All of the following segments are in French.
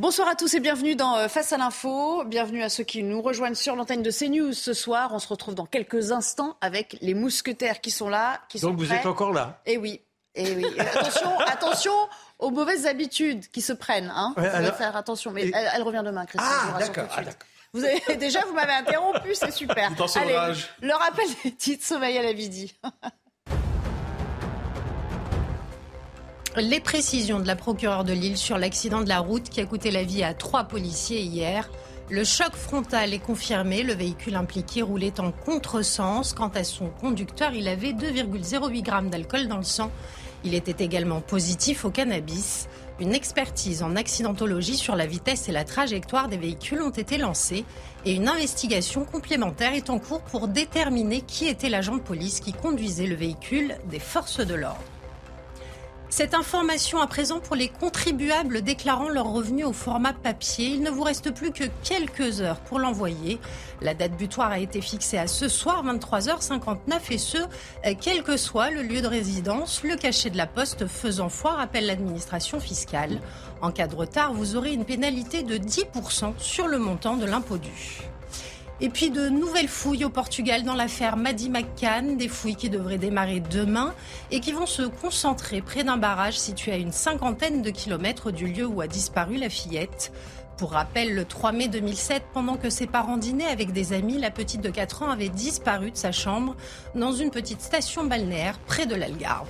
Bonsoir à tous et bienvenue dans euh, Face à l'info. Bienvenue à ceux qui nous rejoignent sur l'antenne de CNews ce soir. On se retrouve dans quelques instants avec les mousquetaires qui sont là. Qui Donc sont vous prêts. êtes encore là Eh oui. Eh oui. Et attention, attention aux mauvaises habitudes qui se prennent. Hein. Ouais, Vous alors- faire attention. Mais Et- elle, elle revient demain, vous Ah, d'accord. ah, d'accord. Vous avez, déjà, vous m'avez interrompu, c'est super. Allez, le rappel des titres, sommeil à la midi. Les précisions de la procureure de Lille sur l'accident de la route qui a coûté la vie à trois policiers hier. Le choc frontal est confirmé. Le véhicule impliqué roulait en contresens. Quant à son conducteur, il avait 2,08 grammes d'alcool dans le sang. Il était également positif au cannabis. Une expertise en accidentologie sur la vitesse et la trajectoire des véhicules ont été lancées et une investigation complémentaire est en cours pour déterminer qui était l'agent de police qui conduisait le véhicule des forces de l'ordre. Cette information à présent pour les contribuables déclarant leurs revenus au format papier. Il ne vous reste plus que quelques heures pour l'envoyer. La date butoir a été fixée à ce soir, 23h59, et ce, euh, quel que soit le lieu de résidence. Le cachet de la poste faisant foi rappelle l'administration fiscale. En cas de retard, vous aurez une pénalité de 10% sur le montant de l'impôt dû. Et puis de nouvelles fouilles au Portugal dans l'affaire Maddy McCann, des fouilles qui devraient démarrer demain et qui vont se concentrer près d'un barrage situé à une cinquantaine de kilomètres du lieu où a disparu la fillette. Pour rappel, le 3 mai 2007, pendant que ses parents dînaient avec des amis, la petite de 4 ans avait disparu de sa chambre dans une petite station balnéaire près de l'Algarve.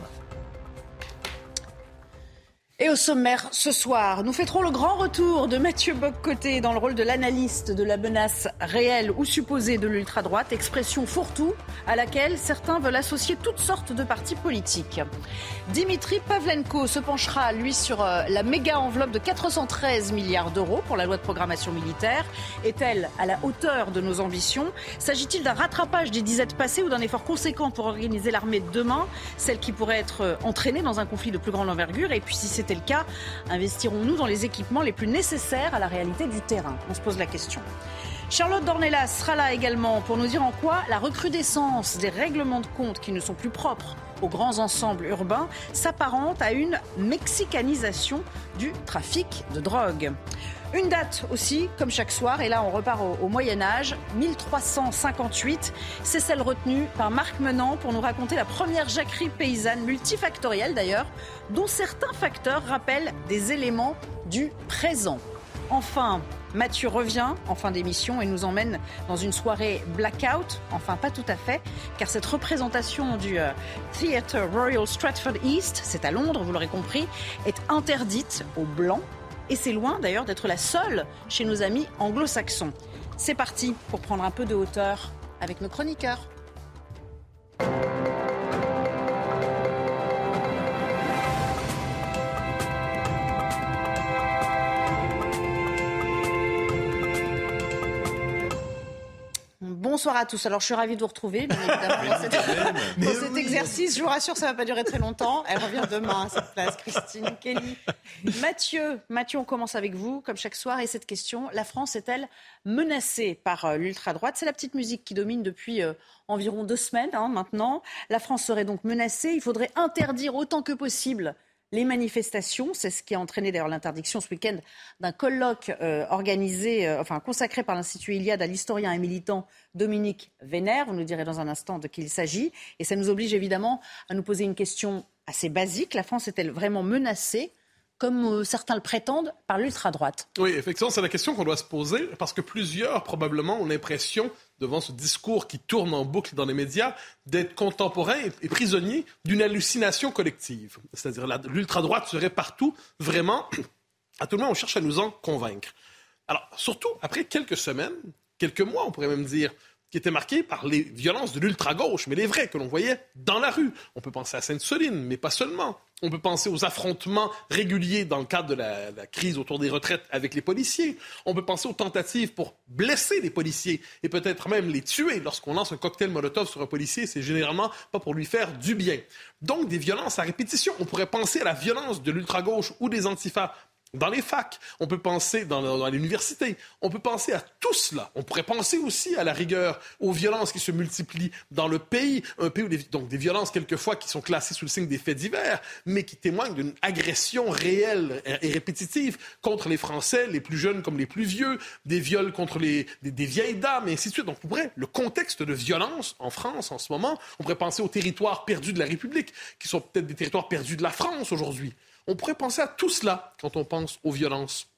Et au sommaire, ce soir, nous fêterons le grand retour de Mathieu Boccoté dans le rôle de l'analyste de la menace réelle ou supposée de l'ultra-droite, expression fourre-tout à laquelle certains veulent associer toutes sortes de partis politiques. Dimitri Pavlenko se penchera, lui, sur euh, la méga enveloppe de 413 milliards d'euros pour la loi de programmation militaire. Est-elle à la hauteur de nos ambitions? S'agit-il d'un rattrapage des disettes passées ou d'un effort conséquent pour organiser l'armée de demain, celle qui pourrait être euh, entraînée dans un conflit de plus grande envergure? Et puis, si c'était le cas, investirons-nous dans les équipements les plus nécessaires à la réalité du terrain? On se pose la question. Charlotte Dornelas sera là également pour nous dire en quoi la recrudescence des règlements de compte qui ne sont plus propres aux grands ensembles urbains s'apparente à une mexicanisation du trafic de drogue. Une date aussi, comme chaque soir, et là on repart au, Moyen Âge, 1358. C'est celle retenue par Marc Menant pour nous raconter la première jacquerie paysanne multifactorielle d'ailleurs, dont certains facteurs rappellent des éléments du présent. Enfin, Mathieu revient en fin d'émission et nous emmène dans une soirée blackout. Enfin, pas tout à fait, car cette représentation du euh, Theatre Royal Stratford East, c'est à Londres, vous l'aurez compris, est interdite aux Blancs. Et c'est loin d'ailleurs d'être la seule chez nos amis anglo-saxons. C'est parti pour prendre un peu de hauteur avec nos chroniqueurs. Bonsoir à tous. Alors, je suis ravie de vous retrouver, bien évidemment, dans, cette- dans cet exercice. Je vous rassure, ça ne va pas durer très longtemps. Elle revient demain à cette place, Christine Kelly. Mathieu, Mathieu, on commence avec vous, comme chaque soir. Et cette question, la France est-elle menacée par euh, l'ultra-droite? C'est la petite musique qui domine depuis euh, environ deux semaines hein, maintenant. La France serait donc menacée. Il faudrait interdire autant que possible les manifestations. C'est ce qui a entraîné d'ailleurs l'interdiction ce week-end d'un colloque euh, organisé, euh, enfin consacré par l'Institut Iliade à l'historien et militant Dominique Vénère. Vous nous direz dans un instant de qui il s'agit. Et ça nous oblige évidemment à nous poser une question assez basique. La France est-elle vraiment menacée comme euh, certains le prétendent, par l'ultra-droite? Oui, effectivement, c'est la question qu'on doit se poser parce que plusieurs, probablement, ont l'impression, devant ce discours qui tourne en boucle dans les médias, d'être contemporains et, prisonniers d'une hallucination collective. C'est-à-dire l'ultra-droite serait partout, vraiment, à tout le monde, on cherche à nous en convaincre. Alors, surtout après quelques semaines, quelques mois, on pourrait même dire, qui était marquée par les violences de l'ultra-gauche, mais les vrais que l'on voyait dans la rue. On peut penser à Sainte-Soline, mais pas seulement. On peut penser aux affrontements réguliers dans le cadre de la, crise autour des retraites avec les policiers. On peut penser aux tentatives pour blesser les policiers et peut-être même les tuer. Lorsqu'on lance un cocktail Molotov sur un policier, c'est généralement pas pour lui faire du bien. Donc des violences à répétition. On pourrait penser à la violence de l'ultra-gauche ou des antifas dans les facs, on peut penser dans, l'université, on peut penser à tout cela. On pourrait penser aussi à la rigueur, aux violences qui se multiplient dans le pays, un pays où donc des violences quelquefois qui sont classées sous le signe des faits divers, mais qui témoignent d'une agression réelle et répétitive contre les Français, les plus jeunes comme les plus vieux, des viols contre des, des vieilles dames, et ainsi de suite. Donc, on pourrait, le contexte de violence en France en ce moment, on pourrait penser aux territoires perdus de la République, qui sont peut-être des territoires perdus de la France aujourd'hui. On pourrait penser à tout cela quand on pense aux violences.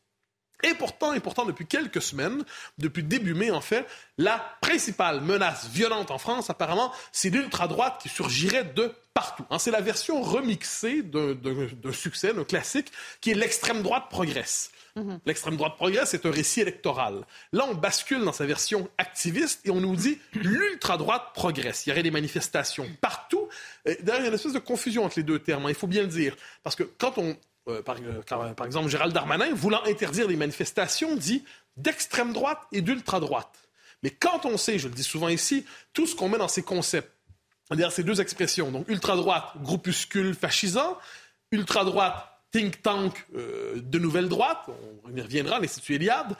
Et pourtant, et pourtant, depuis quelques semaines, depuis début mai en fait, la principale menace violente en France, apparemment, c'est l'ultra-droite qui surgirait de partout. Hein, c'est la version remixée d'un succès, d'un classique, qui est l'extrême droite progresse. Mhm. L'extrême droite progresse, c'est un récit électoral. Là, on bascule dans sa version activiste et on nous dit l'ultra droite progresse. Il y aurait des manifestations partout. D'ailleurs, il y a une espèce de confusion entre les deux termes. Hein, il faut bien le dire, parce que quand on euh, par, euh, par, exemple, Gérald Darmanin, voulant interdire les manifestations, dit d'extrême droite et d'ultra droite. Mais quand on sait, je le dis souvent ici, tout ce qu'on met dans ces concepts, derrière ces deux expressions, donc ultra droite, groupuscule fascisant, ultra droite, think tank euh, de nouvelle droite, on y reviendra, l'Institut Eliade,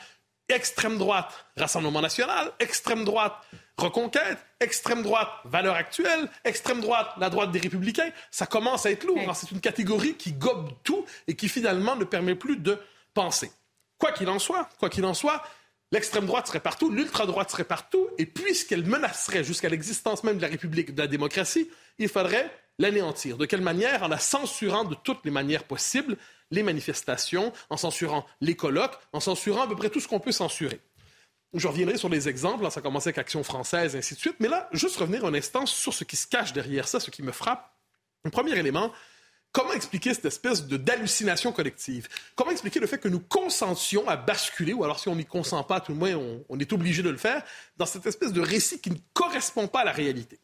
extrême droite, Rassemblement national, extrême droite, Reconquête, extrême droite, valeur actuelle, extrême droite, la droite des républicains, ça commence à être lourd. C'est une catégorie qui gobe tout et qui finalement ne permet plus de penser. Quoi qu'il en soit, quoi qu'il en soit, l'extrême droite serait partout, l'ultra droite serait partout, et puisqu'elle menacerait jusqu'à l'existence même de la République, de la démocratie, il faudrait l'anéantir. De quelle manière? En la censurant de toutes les manières possibles les manifestations, en censurant les colloques, en censurant à peu près tout ce qu'on peut censurer. Je reviendrai sur les exemples, ça a commencé avec Action française, ainsi de suite, mais là, juste revenir un instant sur ce qui se cache derrière ça, ce qui me frappe. Un premier élément, comment expliquer cette espèce de d'hallucination collective? Comment expliquer le fait que nous consentions à basculer, ou alors si on n'y consent pas, tout le moins on est obligé de le faire, dans cette espèce de récit qui ne correspond pas à la réalité?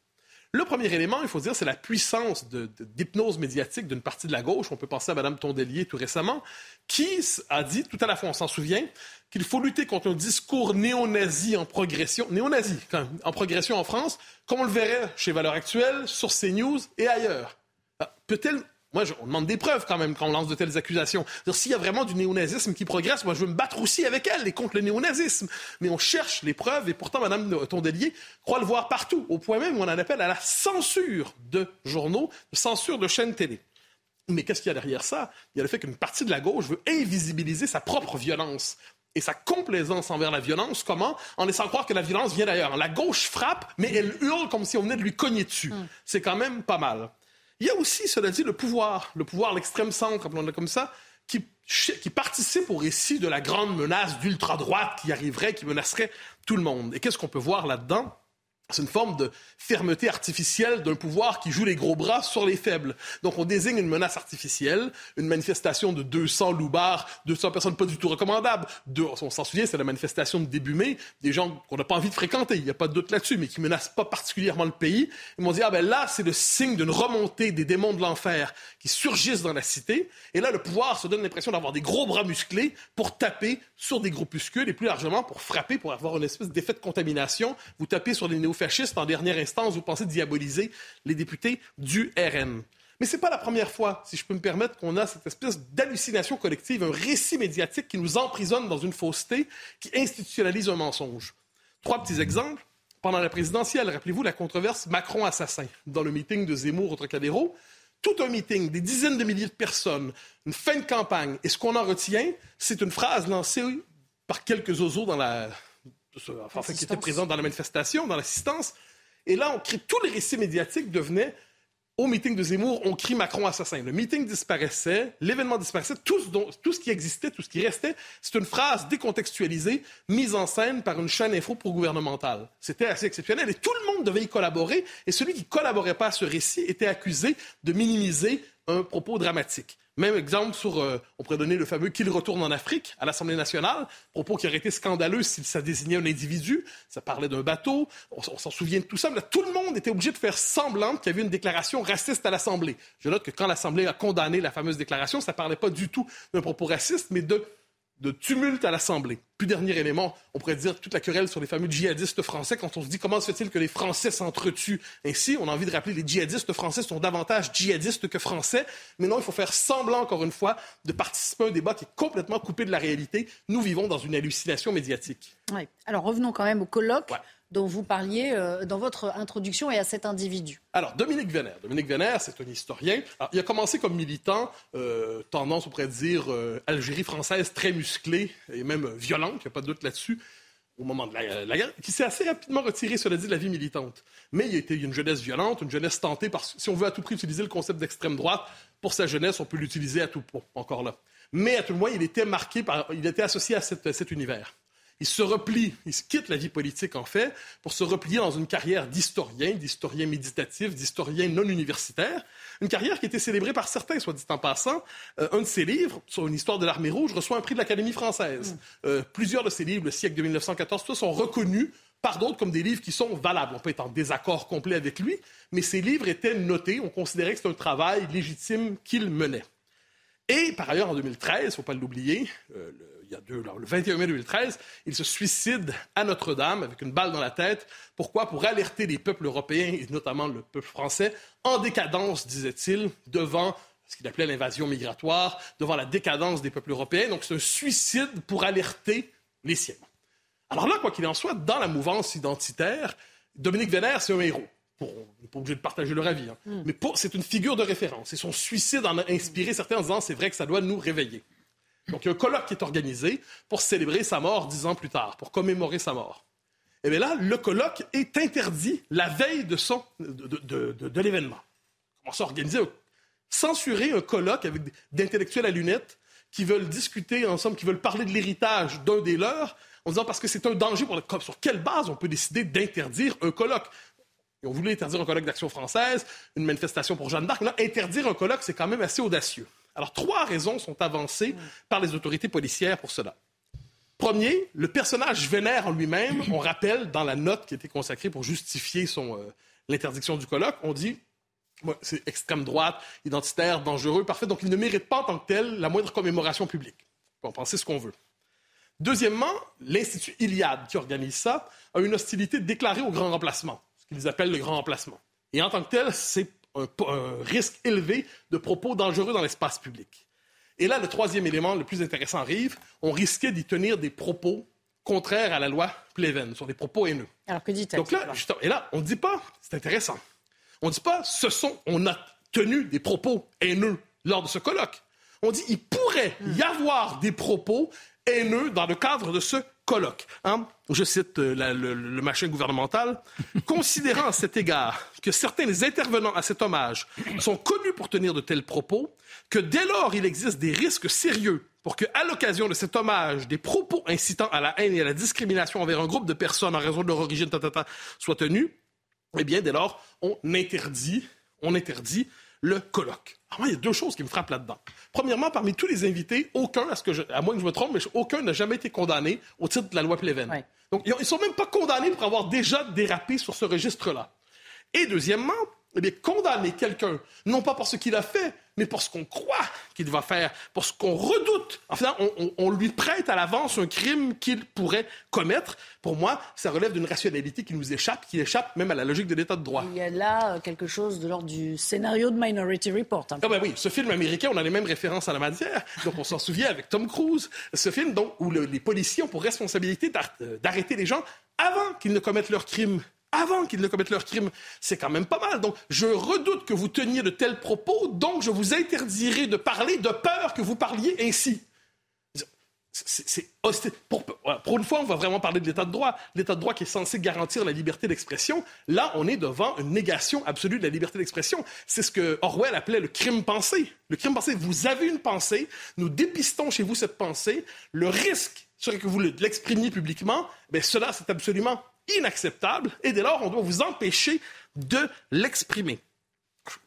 Le premier élément, il faut dire, c'est la puissance d'hypnose médiatique d'une partie de la gauche. On peut penser à Mme Tondelier tout récemment, qui a dit, tout à la fois, on s'en souvient, qu'il faut lutter contre un discours néo-nazi en progression, néo-nazi en progression en France, comme on le verrait chez Valeurs Actuelles, sur CNews et ailleurs. Ah, peut-elle moi, on demande des preuves quand même quand on lance de telles accusations. S'il y a vraiment du néonazisme qui progresse, moi, je veux me battre aussi avec elle et contre le néonazisme. Mais on cherche les preuves et pourtant, Mme Tondelier croit le voir partout, au point même où on en appelle à la censure de journaux, censure de chaînes télé. Mais qu'est-ce qu'il y a derrière ça? Il y a le fait qu'une partie de la gauche veut invisibiliser sa propre violence et sa complaisance envers la violence. Comment? En laissant croire que la violence vient d'ailleurs. La gauche frappe, mais elle hurle comme si on venait de lui cogner dessus. Hmm. C'est quand même pas mal. Il y a aussi, cela dit, le pouvoir, le pouvoir, l'extrême centre, appelons-le comme ça, qui, qui participe au récit de la grande menace d'ultra-droite qui arriverait, qui menacerait tout le monde. Et qu'est-ce qu'on peut voir là-dedans? C'est une forme de fermeté artificielle d'un pouvoir qui joue les gros bras sur les faibles. Donc on désigne une menace artificielle, une manifestation de 200 loubards, 200 personnes pas du tout recommandables. on s'en souvient, c'est la manifestation de début mai, des gens qu'on n'a pas envie de fréquenter, il n'y a pas de doute là-dessus, mais qui menacent pas particulièrement le pays. Ils m'ont dit, ah ben là, c'est le signe d'une remontée des démons de l'enfer qui surgissent dans la cité. Et là, le pouvoir se donne l'impression d'avoir des gros bras musclés pour taper sur des groupuscules et plus largement pour frapper, pour avoir une espèce d'effet de contamination. Vous tapez sur les néo fascistes, en dernière instance, vous pensez diaboliser les députés du RN. Mais ce n'est pas la première fois, si je peux me permettre, qu'on a cette espèce d'hallucination collective, un récit médiatique qui nous emprisonne dans une fausseté, qui institutionnalise un mensonge. Trois petits exemples. Pendant la présidentielle, rappelez-vous la controverse Macron-assassin, dans le meeting de Zemmour au Trocadéro. Tout un meeting, des dizaines de milliers de personnes, une fin de campagne. Et ce qu'on en retient, c'est une phrase lancée par quelques oiseaux dans la, enfin, qui étaient présents dans la manifestation, dans l'assistance. Et là, on crée tous les récits médiatiques devenaient au meeting de Zemmour, on crie Macron assassin. Le meeting disparaissait, l'événement disparaissait, tout ce, tout ce, qui existait, tout ce qui restait, c'est une phrase décontextualisée, mise en scène par une chaîne info pro-gouvernementale. C'était assez exceptionnel et tout le monde devait y collaborer. Et celui qui collaborait pas à ce récit était accusé de minimiser un propos dramatique. Même exemple sur, euh, on pourrait donner le fameux qu'il retourne en Afrique à l'Assemblée nationale, propos qui aurait été scandaleux si ça désignait un individu, ça parlait d'un bateau, on, s'en souvient de tout ça, mais là, tout le monde était obligé de faire semblant qu'il y avait une déclaration raciste à l'Assemblée. Je note que quand l'Assemblée a condamné la fameuse déclaration, ça parlait pas du tout d'un propos raciste, mais de de tumulte à l'Assemblée. Puis dernier élément, on pourrait dire toute la querelle sur les fameux djihadistes français. Quand on se dit comment se fait-il que les Français s'entretuent ainsi, on a envie de rappeler les djihadistes français sont davantage djihadistes que français. Mais non, il faut faire semblant, encore une fois, de participer à un débat qui est complètement coupé de la réalité. Nous vivons dans une hallucination médiatique. Oui. Alors revenons quand même au colloque dont vous parliez euh, dans votre introduction et à cet individu. Alors, Dominique Vénère. Dominique Vénère, c'est un historien. il a commencé comme militant, euh, tendance, on pourrait dire, euh, Algérie française très musclée et même violente, il n'y a pas de doute là-dessus, au moment de la, guerre, qui s'est assez rapidement retiré, cela dit, de la vie militante. Mais il a été une jeunesse violente, une jeunesse tentée par, si on veut à tout prix utiliser le concept d'extrême droite, pour sa jeunesse, on peut l'utiliser à tout point, encore là. Mais à tout le moins, il était marqué par, il était associé à cet univers. Il se replie, il se quitte la vie politique en fait, pour se replier dans une carrière d'historien, d'historien méditatif, d'historien non universitaire. Une carrière qui a été célébrée par certains, soit dit en passant. Euh, un de ses livres, sur une histoire de l'armée rouge, reçoit un prix de l'Académie française. Mm. Euh, plusieurs de ses livres, le siècle de 1914, tout sont reconnus par d'autres comme des livres qui sont valables. On peut être en désaccord complet avec lui, mais ces livres étaient notés. On considérait que c'était un travail légitime qu'il menait. Et par ailleurs, en 2013, il ne faut pas l'oublier, euh, il y a deux, le 21 mai 2013, il se suicide à Notre-Dame avec une balle dans la tête. Pourquoi? Pour alerter les peuples européens, et notamment le peuple français, en décadence, disait-il, devant ce qu'il appelait l'invasion migratoire, devant la décadence des peuples européens. Donc c'est un suicide pour alerter les siens. Alors là, quoi qu'il en soit, dans la mouvance identitaire, Dominique Vénère, c'est un héros. on n'est pas obligé de partager leur avis, hein. hmm. mais c'est une figure de référence. Et son suicide en a inspiré certains en disant c'est vrai que ça doit nous réveiller. Donc, il y a un colloque qui est organisé pour célébrer sa mort dix ans plus tard, pour commémorer sa mort. Et bien là, le colloque est interdit la veille de, son, de, de, l'événement. Comment ça organiser, censurer un colloque avec d'intellectuels à lunettes qui veulent discuter ensemble, qui veulent parler de l'héritage d'un des leurs, en disant parce que c'est un danger pour le Sur quelle base on peut décider d'interdire un colloque? Ils ont voulu interdire un colloque d'action française, une manifestation pour Jeanne d'Arc. Là, interdire un colloque, c'est quand même assez audacieux. Alors, trois raisons sont avancées par les autorités policières pour cela. Premier, le personnage vénère en lui-même, on rappelle dans la note qui a été consacrée pour justifier son, euh, l'interdiction du colloque, on dit c'est extrême droite, identitaire, dangereux, parfait, donc il ne mérite pas en tant que tel la moindre commémoration publique. On peut en penser ce qu'on veut. Deuxièmement, l'Institut Iliade, qui organise ça, a une hostilité déclarée au grand remplacement, ce qu'ils appellent le grand remplacement. Et en tant que tel, c'est un, risque élevé de propos dangereux dans l'espace public. Et là, le troisième élément le plus intéressant arrive. On risquait d'y tenir des propos contraires à la loi Pleven, sur des propos haineux. Alors que dit-elle Donc là, et là, on ne dit pas, c'est intéressant, on ne dit pas, ce sont, on a tenu des propos haineux lors de ce colloque. On dit, il pourrait y avoir des propos haineux dans le cadre de ce colloque. Hein? Je cite euh, le, machin gouvernemental. Considérant à cet égard que certains des intervenants à cet hommage sont connus pour tenir de tels propos, que dès lors il existe des risques sérieux pour que, à l'occasion de cet hommage, des propos incitant à la haine et à la discrimination envers un groupe de personnes en raison de leur origine soient tenus, eh bien, dès lors, on interdit, on interdit le colloque. Moi, il y a deux choses qui me frappent là-dedans. Premièrement, parmi tous les invités, aucun, à, ce que je, à moins que je me trompe, mais aucun n'a jamais été condamné au titre de la loi Pleven. Donc, ils ne sont même pas condamnés pour avoir déjà dérapé sur ce registre-là. Et deuxièmement, eh bien, condamner quelqu'un, non pas pour ce qu'il a fait, mais pour ce qu'on croit qu'il va faire, pour ce qu'on redoute. Enfin, on, on, lui prête à l'avance un crime qu'il pourrait commettre. Pour moi, ça relève d'une rationalité qui nous échappe, qui échappe même à la logique de l'État de droit. Il y a là euh, quelque chose de l'ordre du scénario de Minority Report. Ah ben oui, ce film américain, on a les mêmes références à la matière. Donc on s'en souvient avec Tom Cruise. Ce film donc, où les policiers ont pour responsabilité euh, d'arrêter les gens avant qu'ils ne commettent leur crime avant qu'ils ne commettent leur crime. C'est quand même pas mal. Donc, je redoute que vous teniez de tels propos, donc je vous interdirai de parler de peur que vous parliez ainsi. C'est, pour, pour, une fois, on va vraiment parler de l'état de droit. L'état de droit qui est censé garantir la liberté d'expression. Là, on est devant une négation absolue de la liberté d'expression. C'est ce que Orwell appelait le crime pensé. Le crime pensé, vous avez une pensée, nous dépistons chez vous cette pensée. Le risque serait que vous l'exprimiez publiquement. Ben cela, c'est absolument inacceptable et dès lors, on doit vous empêcher de l'exprimer.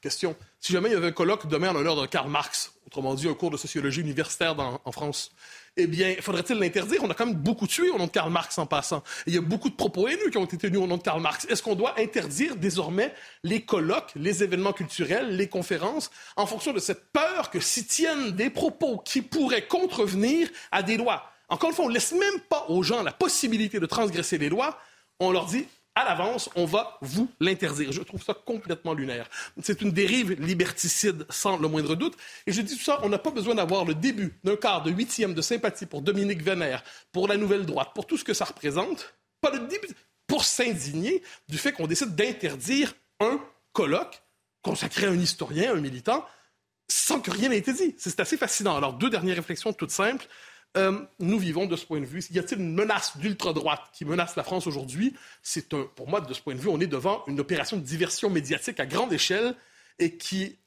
question. Si jamais il y avait un colloque demain en l'honneur de Karl Marx, autrement dit un cours de sociologie universitaire en France, eh bien, faudrait-il l'interdire? On a quand même beaucoup tué au nom de Karl Marx en passant. il y a beaucoup de propos haineux qui ont été tenus au nom de Karl Marx. Est-ce qu'on doit interdire désormais les colloques, les événements culturels, les conférences, en fonction de cette peur que s'y tiennent des propos qui pourraient contrevenir à des lois? Encore une fois, on ne laisse même pas aux gens la possibilité de transgresser les lois. On leur dit à l'avance, on va vous l'interdire. Je trouve ça complètement lunaire. C'est une dérive liberticide sans le moindre doute. Et je dis tout ça, on n'a pas besoin d'avoir le début d'un quart de huitième de sympathie pour Dominique Vénère, pour la nouvelle droite, pour tout ce que ça représente. Pas le début pour s'indigner du fait qu'on décide d'interdire un colloque consacré à un historien, un militant, sans que rien n'ait été dit. C'est assez fascinant. Alors, deux dernières réflexions toutes simples. Euh, nous vivons de ce point de vue. Y a-t-il une menace d'ultra-droite qui menace la France aujourd'hui? C'est pour moi, de ce point de vue, on est devant une opération de diversion médiatique à grande échelle et qui,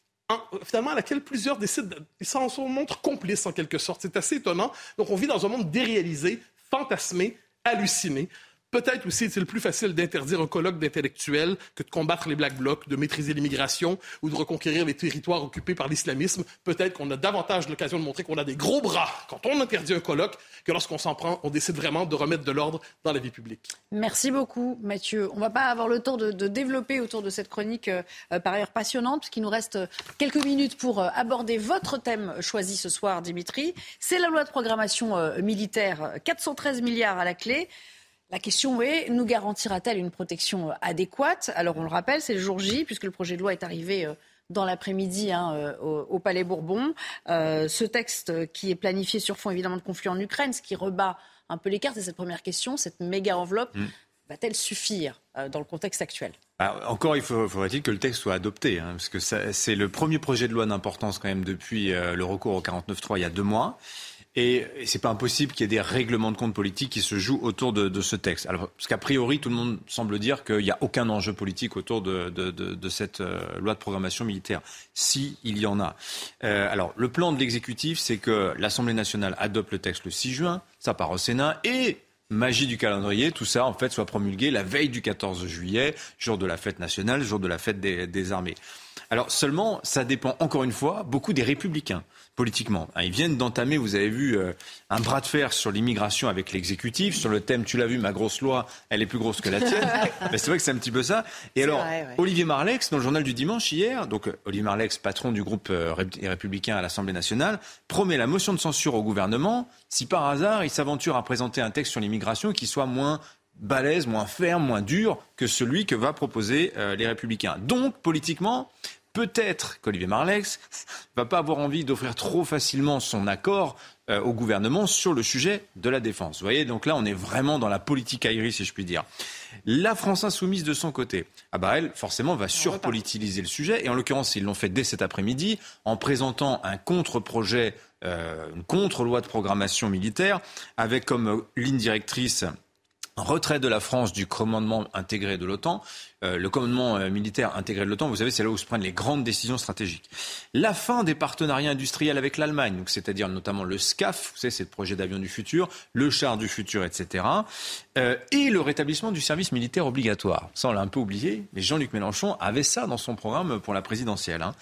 finalement, à laquelle plusieurs décident, ils s'en montrent complices en quelque sorte. C'est assez étonnant. Donc, on vit dans un monde déréalisé, fantasmé, halluciné. Peut-être aussi est-il plus facile d'interdire un colloque d'intellectuels que de combattre les Black Blocs, de maîtriser l'immigration ou de reconquérir les territoires occupés par l'islamisme. Peut-être qu'on a davantage l'occasion de montrer qu'on a des gros bras quand on interdit un colloque que lorsqu'on s'en prend, on décide vraiment de remettre de l'ordre dans la vie publique. Merci beaucoup, Mathieu. On ne va pas avoir le temps de, développer autour de cette chronique euh, par ailleurs passionnante, puisqu'il nous reste quelques minutes pour euh, aborder votre thème choisi ce soir, Dimitri. C'est la loi de programmation euh, militaire, 413 milliards à la clé. La question est, nous garantira-t-elle une protection euh, adéquate? Alors on le rappelle, c'est le jour J, puisque le projet de loi est arrivé euh, dans l'après-midi hein, euh, au, Palais Bourbon. ce texte qui est planifié sur fond évidemment de conflit en Ukraine, ce qui rebat un peu les cartes, c'est cette première question, cette méga enveloppe. Mm. Va-t-elle suffire dans le contexte actuel? Encore, il faudrait-il que le texte soit adopté, hein, parce que c'est le premier projet de loi d'importance quand même depuis le recours au 49.3 il y a deux mois. Et, c'est pas impossible qu'il y ait des règlements de compte politiques qui se jouent autour de, ce texte. Alors, parce qu'a priori, tout le monde semble dire qu'il n'y a aucun enjeu politique autour de cette euh, loi de programmation militaire. Si, il y en a. Euh, alors, le plan de l'exécutif, c'est que l'Assemblée nationale adopte le texte le 6 juin, ça part au Sénat, et magie du calendrier, tout ça en fait soit promulgué la veille du 14 juillet, jour de la fête nationale, jour de la fête des, des armées. Alors seulement, ça dépend encore une fois beaucoup des républicains politiquement. Hein, ils viennent d'entamer, vous avez vu, euh, un bras de fer sur l'immigration avec l'exécutif, sur le thème, tu l'as vu, ma grosse loi, elle est plus grosse que la tienne. c'est vrai que c'est un petit peu ça. Et alors, Olivier Marlex, dans le journal du dimanche hier, donc euh, Olivier Marlex, patron du groupe euh, républicain à l'Assemblée nationale, promet la motion de censure au gouvernement si par hasard il s'aventure à présenter un texte sur l'immigration qui soit moins balèze, moins ferme, moins dur que celui que va proposer les Républicains. Donc, politiquement, peut-être qu'Olivier Marlex va pas avoir envie d'offrir trop facilement son accord euh, au gouvernement sur le sujet de la défense. Vous voyez, donc là, on est vraiment dans la politique aérienne, si je puis dire. La France insoumise de son côté, ah bah elle, forcément, va surpolitiliser le sujet. Et en l'occurrence, ils l'ont fait dès cet après-midi en présentant un contre-projet, euh, une contre-loi de programmation militaire, avec comme ligne directrice retrait de la France du commandement intégré de l'OTAN. Euh, le commandement euh, militaire intégré de l'OTAN, vous savez, c'est là où se prennent les grandes décisions stratégiques. La fin des partenariats industriels avec l'Allemagne, c'est-à-dire notamment le SCAF, vous savez, c'est le projet d'avion du futur, le char du futur, etc. Euh, et le rétablissement du service militaire obligatoire. Ça, on l'a un peu oublié, mais Jean-Luc Mélenchon avait ça dans son programme pour la présidentielle. Hein.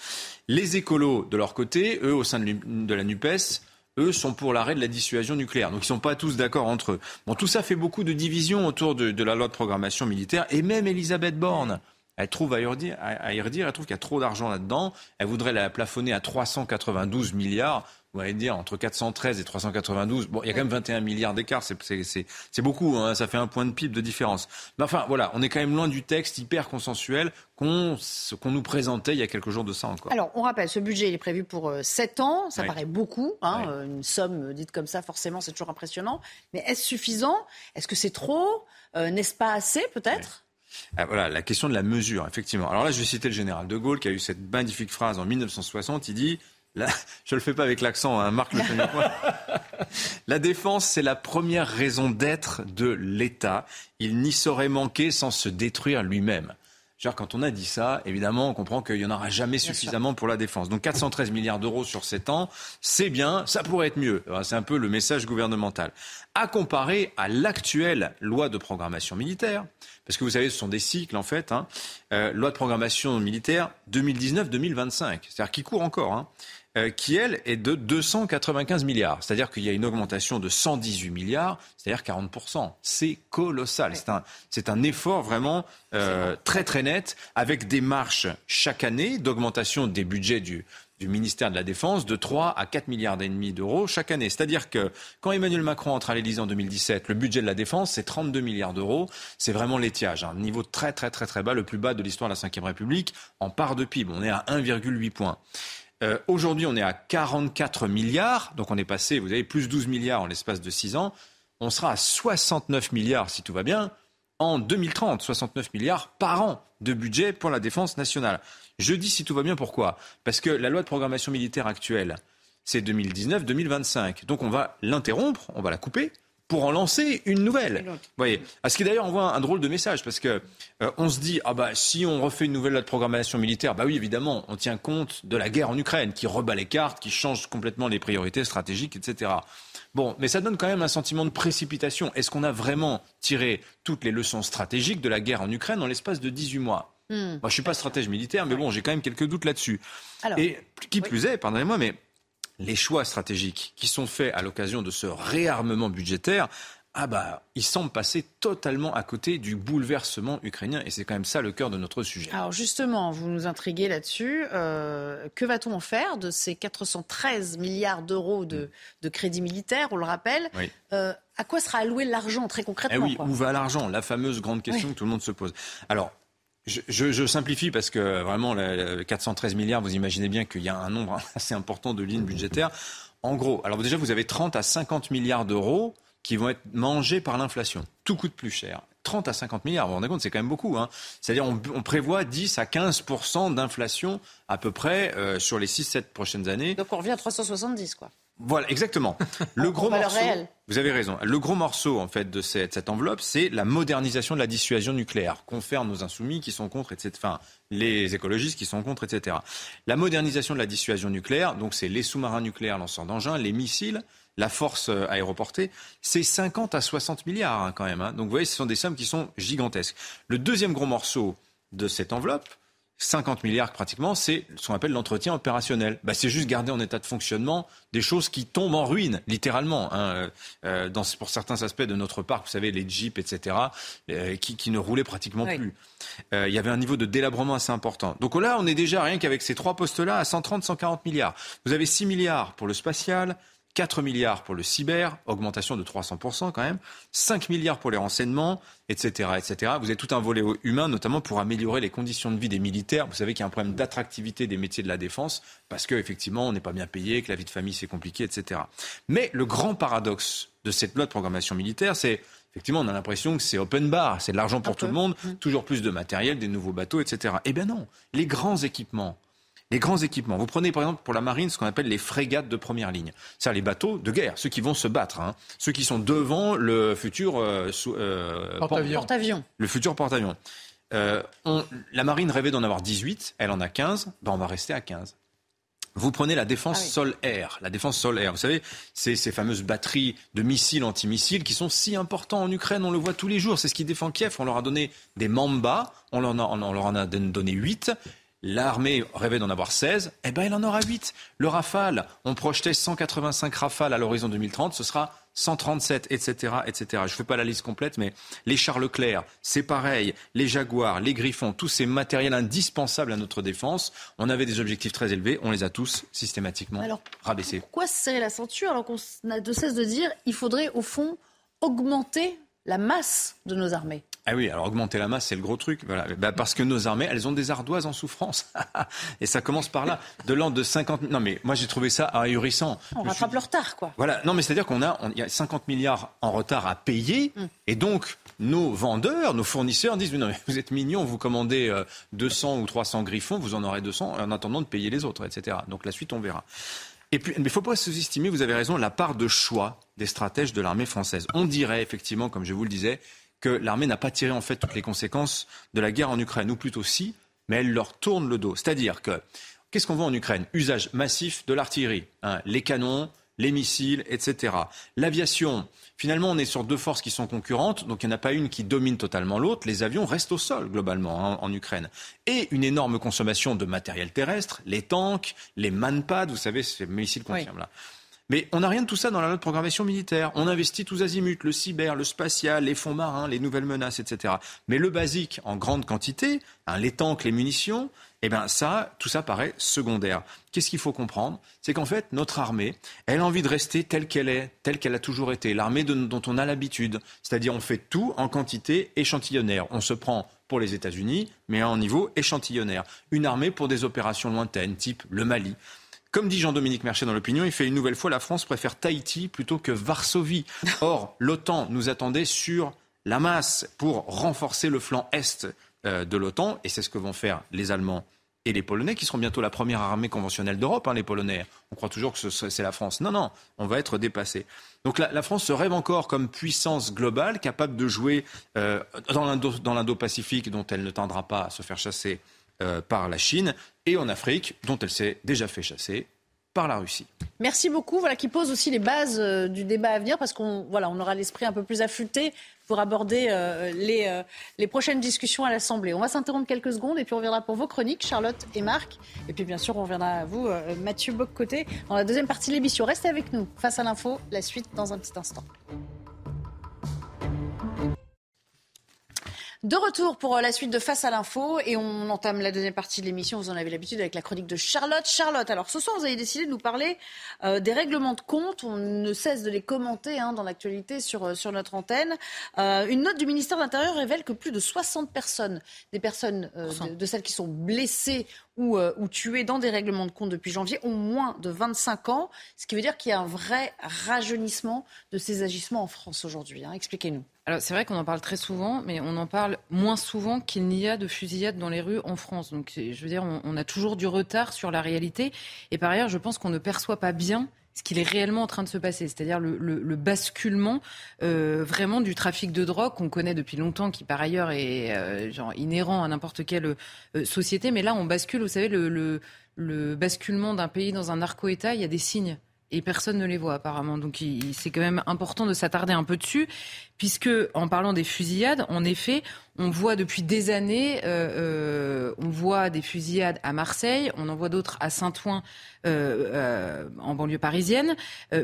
Les écolos, de leur côté, eux, au sein de la NUPES, eux, sont pour l'arrêt de la dissuasion nucléaire. Donc ils ne sont pas tous d'accord entre eux. Bon, tout ça fait beaucoup de divisions autour de, la loi de programmation militaire. Et même Elisabeth Borne, elle trouve à y redire, à y redire elle trouve qu'il y a trop d'argent là-dedans. Elle voudrait la plafonner à 392 milliards on va dire, entre 413 et 392. Bon, il y a quand même 21 milliards d'écart, c'est beaucoup, hein, ça fait un point de PIB de différence. Mais enfin, voilà, on est quand même loin du texte hyper consensuel qu'on qu'on nous présentait il y a quelques jours de ça encore. Alors, on rappelle, ce budget il est prévu pour 7 euh, ans, ça paraît beaucoup, hein, euh, une somme dite comme ça, forcément, c'est toujours impressionnant. Mais est-ce suffisant? Est-ce que c'est trop? Euh, N'est-ce pas assez, peut-être? Voilà, la question de la mesure, effectivement. Alors là, je vais citer le général de Gaulle qui a eu cette magnifique phrase en 1960. Il dit Là, je le fais pas avec l'accent, hein, Marc le La défense, c'est la première raison d'être de l'État. Il n'y saurait manquer sans se détruire lui-même. Genre, quand on a dit ça, évidemment, on comprend qu'il n'y en aura jamais suffisamment pour la défense. Donc 413 milliards d'euros sur 7 ans, c'est bien, ça pourrait être mieux. C'est un peu le message gouvernemental. À comparer à l'actuelle loi de programmation militaire, parce que vous savez, ce sont des cycles en fait, hein, euh, loi de programmation militaire 2019-2025, c'est-à-dire qui court encore. Hein. Euh, qui, elle, est de 295 milliards. C'est-à-dire qu'il y a une augmentation de 118 milliards, c'est-à-dire 40%. C'est colossal. C'est un, c'est un effort vraiment euh, très, très net, avec des marches chaque année d'augmentation des budgets du, du ministère de la Défense de 3 à 4 milliards et demi d'euros chaque année. C'est-à-dire que quand Emmanuel Macron entre à l'Élysée en 2017, le budget de la Défense, c'est 32 milliards d'euros. C'est vraiment l'étiage, un niveau très très très très bas, le plus bas de l'histoire de la Ve République en part de PIB. On est à 1,8 points. Euh, aujourd'hui, on est à 44 milliards, donc on est passé, vous avez plus 12 milliards en l'espace de 6 ans. On sera à 69 milliards, si tout va bien, en 2030. 69 milliards par an de budget pour la défense nationale. Je dis si tout va bien, pourquoi? Parce que la loi de programmation militaire actuelle, c'est 2019-2025. Donc on va l'interrompre, on va la couper pour en lancer une nouvelle. Vous voyez. À ce qui d'ailleurs envoie un, drôle de message parce que euh, on se dit ah bah si on refait une nouvelle loi de programmation militaire, bah oui évidemment on tient compte de la guerre en Ukraine qui rebat les cartes, qui change complètement les priorités stratégiques, etc. Bon, mais ça donne quand même un sentiment de précipitation. Est-ce qu'on a vraiment tiré toutes les leçons stratégiques de la guerre en Ukraine en l'espace de 18 mois? Hmm. Moi, je suis pas stratège militaire, mais bon, j'ai quand même quelques doutes là-dessus. Et qui plus est, pardonnez-moi, mais les choix stratégiques qui sont faits à l'occasion de ce réarmement budgétaire, ah bah, ils semblent passer totalement à côté du bouleversement ukrainien. Et c'est quand même ça le cœur de notre sujet. Alors justement, vous nous intriguez là-dessus. Euh, que va-t-on en faire de ces 413 milliards d'euros de, de crédits militaires, on le rappelle euh, À quoi sera alloué l'argent très concrètement eh oui, Où va l'argent? La fameuse grande question que tout le monde se pose. Alors, je, simplifie parce que vraiment, 413 milliards, vous imaginez bien qu'il y a un nombre assez important de lignes budgétaires. En gros, alors déjà, vous avez 30 à 50 milliards d'euros qui vont être mangés par l'inflation. Tout coûte plus cher. 30 à 50 milliards, vous vous rendez compte, c'est quand même beaucoup. Hein. C'est-à-dire on, on, prévoit 10 à 15 d'inflation à peu près euh, sur les 6-7 prochaines années. Donc on revient à 370, quoi. Voilà, exactement. Le gros morceau, vous avez raison. Le gros morceau en fait de cette, cette enveloppe, c'est la modernisation de la dissuasion nucléaire, confère nos insoumis qui sont contre, etc. Enfin, les écologistes qui sont contre, etc. La modernisation de la dissuasion nucléaire, donc c'est les sous-marins nucléaires lanceurs d'engins, les missiles, la force euh, aéroportée, c'est 50 à 60 milliards hein, quand même. Hein. Donc vous voyez, ce sont des sommes qui sont gigantesques. Le deuxième gros morceau de cette enveloppe, 50 milliards pratiquement, c'est ce qu'on appelle l'entretien opérationnel. Bah, c'est juste garder en état de fonctionnement des choses qui tombent en ruine, littéralement. Hein, euh, euh, dans, pour certains aspects de notre parc, vous savez, les jeeps, etc., euh, qui, qui, ne roulaient pratiquement plus. Il y avait un niveau de délabrement assez important. Donc là, on est déjà, rien qu'avec ces trois postes-là, à 130-140 milliards. Vous avez 6 milliards pour le spatial, 4 milliards pour le cyber, augmentation de 300% quand même, 5 milliards pour les renseignements, etc., etc. Vous avez tout un volet humain, notamment pour améliorer les conditions de vie des militaires. Vous savez qu'il y a un problème d'attractivité des métiers de la défense, parce qu'effectivement, on n'est pas bien payé, que la vie de famille, c'est compliqué, etc. Mais le grand paradoxe de cette loi de programmation militaire, c'est effectivement, on a l'impression que c'est open bar, c'est de l'argent pour tout le monde, mmh. toujours plus de matériel, des nouveaux bateaux, etc. Eh bien non, les grands équipements, les grands équipements. Vous prenez par exemple pour la marine ce qu'on appelle les frégates de première ligne. C'est-à-dire les bateaux de guerre, ceux qui vont se battre, hein. ceux qui sont devant le futur euh, euh, porte-avions. le futur porte-avions. Euh, la marine rêvait d'en avoir 18, elle en a 15, ben on va rester à 15. Vous prenez la défense ah sol-air. La défense sol-air, vous savez, c'est ces fameuses batteries de missiles antimissiles qui sont si importants en Ukraine. On le voit tous les jours. C'est ce qui défend Kiev. On leur a donné des Mamba. On leur, on leur en a donné 8. L'armée rêvait d'en avoir 16, eh ben elle en aura 8. Le Rafale, on projetait 185 Rafales à l'horizon 2030, ce sera 137, etc., etc. Je ne fais pas la liste complète, mais les chars Leclerc, c'est pareil. Les Jaguars, les Griffons, tous ces matériels indispensables à notre défense. On avait des objectifs très élevés, on les a tous systématiquement alors, rabaissés. Pourquoi se serrer la ceinture alors qu'on a de cesse de dire il faudrait au fond augmenter la masse de nos armées? Ah oui, alors augmenter la masse, c'est le gros truc. Voilà. Bah parce que nos armées, elles ont des ardoises en souffrance. et ça commence par là. De l'ordre de 50... Non mais moi j'ai trouvé ça ahurissant. On rattrape le retard, quoi. Voilà. Non mais c'est-à-dire qu'on a, il y a 50 milliards en retard à payer. Mm. Et donc, nos vendeurs, nos fournisseurs disent, non mais vous êtes mignons, vous commandez 200 euh, ou 300 griffons, vous en aurez 200 en attendant de payer les autres, etc. Donc la suite, on verra. Et puis, mais il ne faut pas sous-estimer, vous avez raison, la part de choix des stratèges de l'armée française. On dirait effectivement, comme je vous le disais, que l'armée n'a pas tiré en fait toutes les conséquences de la guerre en Ukraine, ou plutôt si, mais elle leur tourne le dos. C'est-à-dire que qu'est-ce qu'on voit en Ukraine? Usage massif de l'artillerie, hein, les canons, les missiles, etc. L'aviation, finalement, on est sur deux forces qui sont concurrentes, donc il n'y en a pas une qui domine totalement l'autre. Les avions restent au sol, globalement, hein, en Ukraine. Et une énorme consommation de matériel terrestre, les tanks, les manpads, vous savez, ces missiles qu'on là. Mais on n'a rien de tout ça dans la loi de programmation militaire. On investit tous azimuts, le cyber, le spatial, les fonds marins, les nouvelles menaces, etc. Mais le basique, en grande quantité, hein, les tanks, les munitions, eh bien ça, tout ça paraît secondaire. Qu'est-ce qu'il faut comprendre? C'est qu'en fait, notre armée, elle a envie de rester telle qu'elle est, telle qu'elle a toujours été, l'armée dont on a l'habitude. C'est-à-dire on fait tout en quantité échantillonnaire. On se prend pour les États-Unis, mais à un niveau échantillonnaire. Une armée pour des opérations lointaines, type le Mali. Comme dit Jean-Dominique Mercier dans l'opinion, il fait une nouvelle fois la France préfère Tahiti plutôt que Varsovie. Or, l'OTAN nous attendait sur la masse pour renforcer le flanc est euh, de l'OTAN, et c'est ce que vont faire les Allemands et les Polonais, qui seront bientôt la première armée conventionnelle d'Europe, hein, les Polonais. On croit toujours que c'est la France. Non, non, on va être dépassé. Donc la, France se rêve encore comme puissance globale, capable de jouer euh, dans l'Indo-Pacifique, dont elle ne tendra pas à se faire chasser euh, par la Chine, et en Afrique, dont elle s'est déjà fait chasser par la Russie. Merci beaucoup. Voilà qui pose aussi les bases du débat à venir parce qu'on voilà, on aura l'esprit un peu plus affûté pour aborder euh, les, euh, les prochaines discussions à l'Assemblée. On va s'interrompre quelques secondes et puis on reviendra pour vos chroniques, Charlotte et Marc. Et puis bien sûr, on reviendra à vous, euh, Mathieu Boccoté, dans la deuxième partie de l'émission. Restez avec nous. Face à l'info, la suite dans un petit instant. De retour pour euh, la suite de Face à l'info et on entame la deuxième partie de l'émission. Vous en avez l'habitude avec la chronique de Charlotte. Charlotte, alors ce soir vous avez décidé de nous parler euh, des règlements de compte. On ne cesse de les commenter hein, dans l'actualité sur, euh, sur notre antenne. une note du ministère de l'Intérieur révèle que plus de 60 personnes, des personnes de, de, celles qui sont blessées ou, ou tuées dans des règlements de compte depuis janvier, ont moins de 25 ans. Ce qui veut dire qu'il y a un vrai rajeunissement de ces agissements en France aujourd'hui. Hein. Expliquez-nous. Alors c'est vrai qu'on en parle très souvent, mais on en parle moins souvent qu'il n'y a de fusillades dans les rues en France. Donc je veux dire, on, a toujours du retard sur la réalité. Et par ailleurs, je pense qu'on ne perçoit pas bien ce qu'il est réellement en train de se passer, c'est-à-dire le, basculement euh, vraiment du trafic de drogue qu'on connaît depuis longtemps, qui par ailleurs est euh, genre inhérent à n'importe quelle euh, société. Mais là, on bascule, vous savez, le, le basculement d'un pays dans un narco-État, il y a des signes et personne ne les voit apparemment. Donc c'est quand même important de s'attarder un peu dessus, puisque en parlant des fusillades, en effet, on voit depuis des années, euh, euh, on voit des fusillades à Marseille, on en voit d'autres à Saint-Ouen, euh, en banlieue parisienne.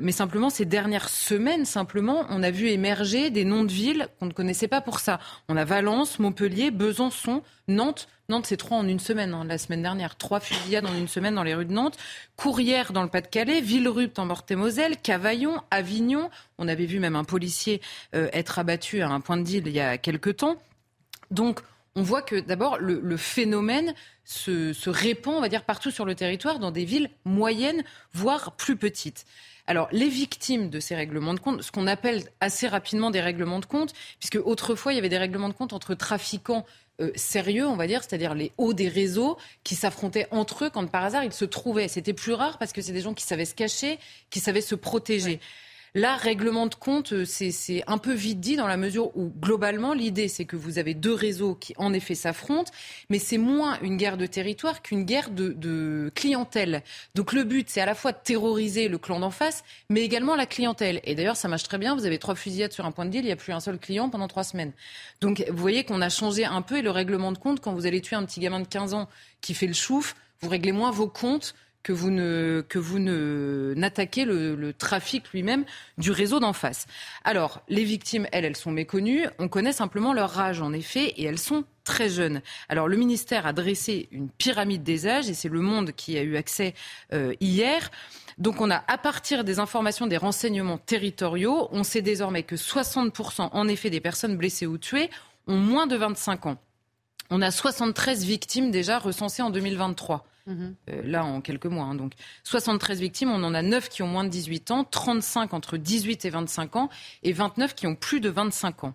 mais simplement, ces dernières semaines, simplement, on a vu émerger des noms de villes qu'on ne connaissait pas pour ça. On a Valence, Montpellier, Besançon, Nantes. Nantes, c'est trois en une semaine, hein, la semaine dernière. Trois fusillades en une semaine dans les rues de Nantes. Courrières dans le Pas-de-Calais, Villerupt en Meurthe-et-Moselle, Cavaillon, Avignon. On avait vu même un policier être abattu à un point de deal il y a quelques temps. Donc, on voit que d'abord, le, phénomène se, répand, on va dire, partout sur le territoire, dans des villes moyennes, voire plus petites. Alors, les victimes de ces règlements de compte, ce qu'on appelle assez rapidement des règlements de compte, puisque autrefois, il y avait des règlements de compte entre trafiquants euh, sérieux, on va dire, c'est-à-dire les hauts des réseaux qui s'affrontaient entre eux quand par hasard ils se trouvaient. C'était plus rare parce que c'est des gens qui savaient se cacher, qui savaient se protéger. Là, règlement de compte, euh, c'est un peu vite dit dans la mesure où, globalement, l'idée, c'est que vous avez deux réseaux qui, en effet, s'affrontent, mais c'est moins une guerre de territoire qu'une guerre de, clientèle. Donc le but, c'est à la fois de terroriser le clan d'en face, mais également la clientèle. Et d'ailleurs, ça marche très bien. Vous avez trois fusillades sur un point de deal, il n'y a plus un seul client pendant trois semaines. Donc vous voyez qu'on a changé un peu et le règlement de compte, quand vous allez tuer un petit gamin de 15 ans qui fait le chouf, vous réglez moins vos comptes que vous ne que vous ne n'attaquez le, trafic lui-même du réseau d'en face. Alors les victimes, elles, elles sont méconnues. On connaît simplement leur âge en effet, et elles sont très jeunes. Alors le ministère a dressé une pyramide des âges, et c'est Le Monde qui a eu accès euh, hier. Donc on a, à partir des informations des renseignements territoriaux, on sait désormais que 60% en effet des personnes blessées ou tuées ont moins de 25 ans. On a 73 victimes déjà recensées en 2023. Euh, là, en quelques mois. Hein, donc, 73 victimes, on en a 9 qui ont moins de 18 ans, 35 entre 18 et 25 ans, et 29 qui ont plus de 25 ans.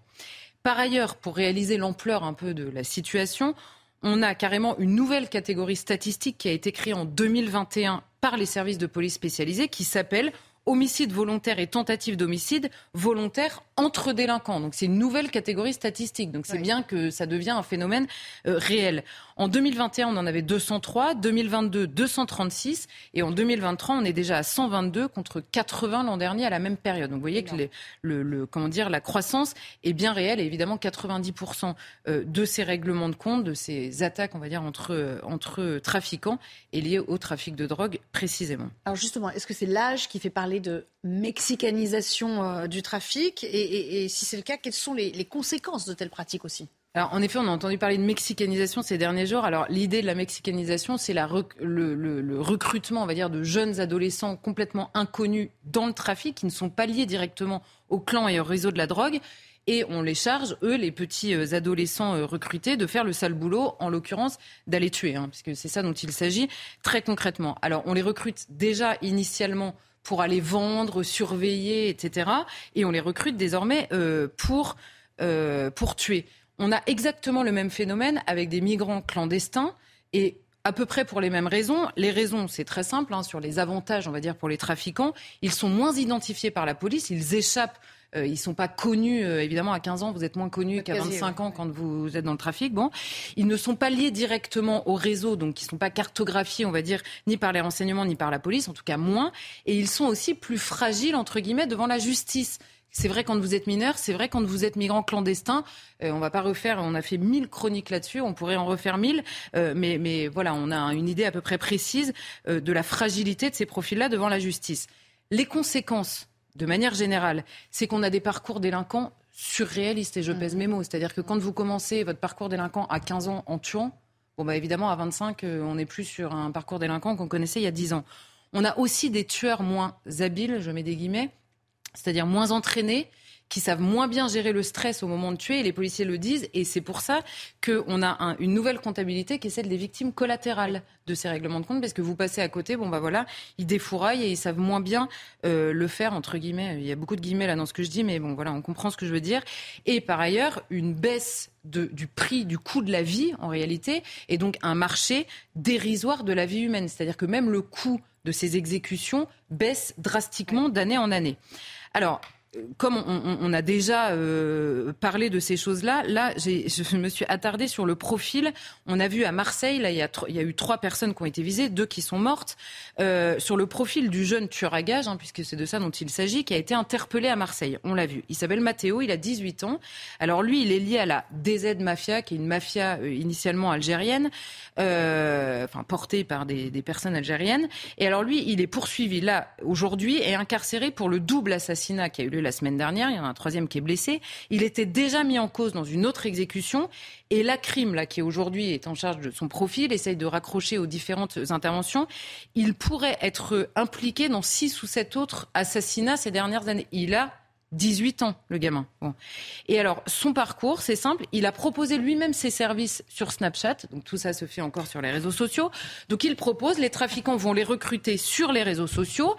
Par ailleurs, pour réaliser l'ampleur un peu de la situation, on a carrément une nouvelle catégorie statistique qui a été créée en 2021 par les services de police spécialisés qui s'appelle homicide volontaire et tentative d'homicide volontaire entre délinquants. Donc c'est une nouvelle catégorie statistique. Donc c'est bien que ça devient un phénomène euh, réel. En 2021, on en avait 203, 2022 236 et en 2023, on est déjà à 122 contre 80 l'an dernier à la même période. Donc vous voyez que le, comment dire, la croissance est bien réelle et évidemment 90% euh, de ces règlements de compte, de ces attaques, on va dire entre entre trafiquants est lié au trafic de drogue précisément. Alors justement, est-ce que c'est l'âge qui fait parler de mexicanisation euh, du trafic et, si c'est le cas, quelles sont les conséquences de telles pratiques aussi? Alors, en effet, on a entendu parler de mexicanisation ces derniers jours. Alors, l'idée de la mexicanisation, c'est le, recrutement, on va dire, de jeunes adolescents complètement inconnus dans le trafic, qui ne sont pas liés directement au clan et au réseau de la drogue. Et on les charge, eux, les petits euh, adolescents euh, recrutés, de faire le sale boulot, en l'occurrence d'aller tuer, hein, puisque c'est ça dont il s'agit très concrètement. Alors, on les recrute déjà initialement pour aller vendre, surveiller, etc. Et on les recrute désormais euh, pour, pour tuer on a exactement le même phénomène avec des migrants clandestins et à peu près pour les mêmes raisons. Les raisons, c'est très simple, hein, sur les avantages, on va dire, pour les trafiquants. Ils sont moins identifiés par la police, ils échappent. Euh, ils ne sont pas connus, euh, évidemment, à 15 ans, vous êtes moins connus qu'à 25 ans quand vous êtes dans le trafic. Bon, ils ne sont pas liés directement au réseau, donc ils ne sont pas cartographiés, on va dire, ni par les renseignements, ni par la police, en tout cas moins. Et ils sont aussi plus fragiles, entre guillemets, devant la justice. C'est vrai quand vous êtes mineur, c'est vrai quand vous êtes migrant clandestin. Euh, on va pas refaire, on a fait mille chroniques là-dessus, on pourrait en refaire mille, euh, mais, mais, voilà, on a une idée à peu près précise euh, de la fragilité de ces profils-là devant la justice. Les conséquences, de manière générale, c'est qu'on a des parcours délinquants surréalistes, et je pèse mes mots. C'est-à-dire que quand vous commencez votre parcours délinquant à 15 ans en tuant, bon bah évidemment à 25, on n'est plus sur un parcours délinquant qu'on connaissait il y a 10 ans. On a aussi des tueurs moins habiles, je mets des guillemets, c'est-à-dire moins entraînés, qui savent moins bien gérer le stress au moment de tuer, et les policiers le disent, et c'est pour ça qu'on a une nouvelle comptabilité qui est celle des victimes collatérales de ces règlements de compte, parce que vous passez à côté, bon bah voilà, ils défouraillent et ils savent moins bien euh, le faire, entre guillemets, il y a beaucoup de guillemets là dans ce que je dis, mais bon voilà, on comprend ce que je veux dire, et par ailleurs, une baisse du prix, du coût de la vie, en réalité, et donc un marché dérisoire de la vie humaine, c'est-à-dire que même le coût de ces exécutions baisse drastiquement d'année en année. Alors, comme on, a déjà euh, parlé de ces choses-là, là, je me suis attardée sur le profil. On a vu à Marseille, là, il y a, eu trois personnes qui ont été visées, deux qui sont mortes, euh, sur le profil du jeune tueur à gage, hein, puisque c'est de ça dont il s'agit, qui a été interpellé à Marseille. On l'a vu. Il s'appelle Matteo, il a 18 ans. Alors lui, il est lié à la DZ Mafia, qui est une mafia euh, initialement algérienne, enfin portée par des personnes algériennes. Et alors lui, il est poursuivi là aujourd'hui et incarcéré pour le double assassinat qui a eu lieu la semaine dernière. Il y en a un troisième qui est blessé. Il était déjà mis en cause dans une autre exécution. Et la crime, là, qui aujourd'hui est en charge de son profil, essaye de raccrocher aux différentes interventions. Il pourrait être impliqué dans six ou sept autres assassinats ces dernières années. Il a 18 ans, le gamin. Et alors, son parcours, c'est simple. Il a proposé lui-même ses services sur Snapchat. Donc, tout ça se fait encore sur les réseaux sociaux. Donc, il propose, les trafiquants vont les recruter sur les réseaux sociaux.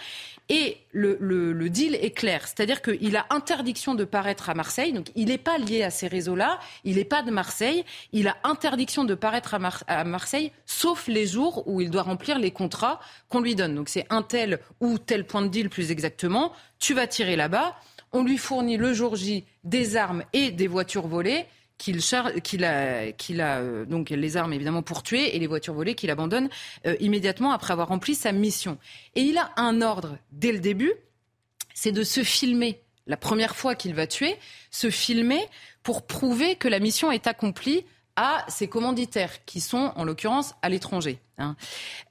Et le, deal est clair, c'est-à-dire qu'il a interdiction de paraître à Marseille, donc il n'est pas lié à ces réseaux-là, il n'est pas de Marseille, il a interdiction de paraître à, Marseille, sauf les jours où il doit remplir les contrats qu'on lui donne. Donc c'est un tel ou tel point de deal plus exactement, tu vas tirer là-bas, on lui fournit le jour J des armes et des voitures volées qu'il a, a euh, donc les armes évidemment pour tuer et les voitures volées qu'il abandonne euh, immédiatement après avoir rempli sa mission. Et il a un ordre dès le début, c'est de se filmer la première fois qu'il va tuer, se filmer pour prouver que la mission est accomplie à ses commanditaires qui sont en l'occurrence à l'étranger. Hein.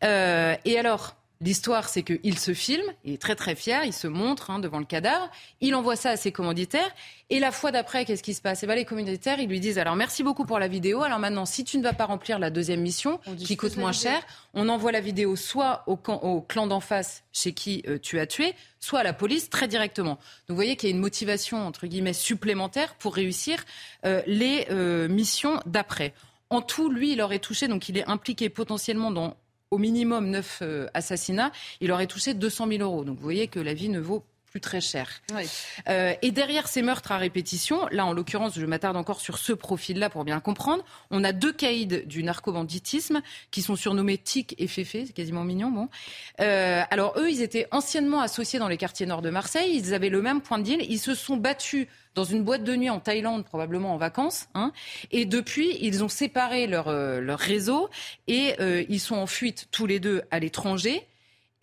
Euh, et alors L'histoire, c'est qu'il se filme, il est très très fier, il se montre hein, devant le cadavre, il envoie ça à ses commanditaires, et la fois d'après, qu'est-ce qui se passe? Eh ben, Les commanditaires, ils lui disent, alors merci beaucoup pour la vidéo, alors maintenant, si tu ne vas pas remplir la deuxième mission, qui coûte moins cher, on envoie la vidéo soit au, clan d'en face chez qui euh, tu as tué, soit à la police très directement. Donc vous voyez qu'il y a une motivation, entre guillemets, supplémentaire pour réussir euh, les euh, missions d'après. En tout, lui, il aurait touché, donc il est impliqué potentiellement dans au minimum neuf euh, assassinats, il aurait touché 200 000 euros. Donc vous voyez que la vie ne vaut plus très cher. Euh, et derrière ces meurtres à répétition, là en l'occurrence, je m'attarde encore sur ce profil-là pour bien comprendre, on a deux caïds du narcobanditisme qui sont surnommés Tic et Féfé, c'est quasiment mignon. Bon. Euh, alors eux, ils étaient anciennement associés dans les quartiers nord de Marseille, ils avaient le même point de deal, ils se sont battus dans une boîte de nuit en Thaïlande, probablement en vacances. Hein, et depuis, ils ont séparé leur, euh, leur réseau et ils sont en fuite tous les deux à l'étranger.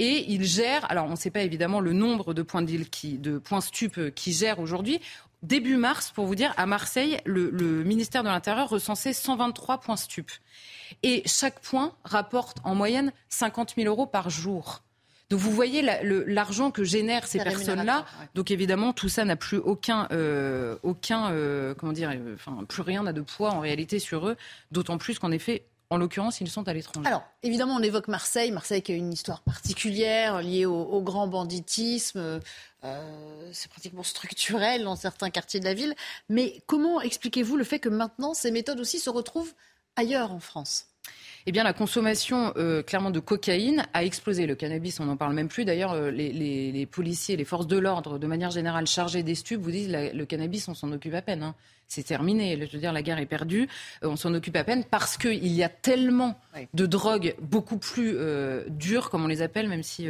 Et il gère, alors on ne sait pas évidemment le nombre de points, de, qui, de points stup euh, qui gère aujourd'hui. Début mars, pour vous dire, à Marseille, le, ministère de l'Intérieur recensait 123 points stup. Et chaque point rapporte en moyenne 50 000 euros par jour. Donc vous voyez l'argent que génèrent ces personnes-là. Donc évidemment, tout ça n'a plus aucun, euh, aucun, euh, comment dire, enfin plus rien n'a de poids en réalité sur eux. D'autant plus qu'en effet, en l'occurrence, ils sont à l'étranger. Alors, évidemment, on évoque Marseille. Marseille qui a une histoire particulière liée au, grand banditisme. Euh, c'est pratiquement structurel dans certains quartiers de la ville. Mais comment expliquez-vous le fait que maintenant, ces méthodes aussi se retrouvent ailleurs en France? Eh bien, la consommation euh, clairement de cocaïne a explosé. Le cannabis, on n'en parle même plus. D'ailleurs, euh, les, policiers, les forces de l'ordre, de manière générale chargées des stupes, vous disent le cannabis, on s'en occupe à peine. Hein. C'est terminé. Je veux dire, la guerre est perdue. Euh, on s'en occupe à peine parce qu'il y a tellement de drogues beaucoup plus dures, comme on les appelle, même si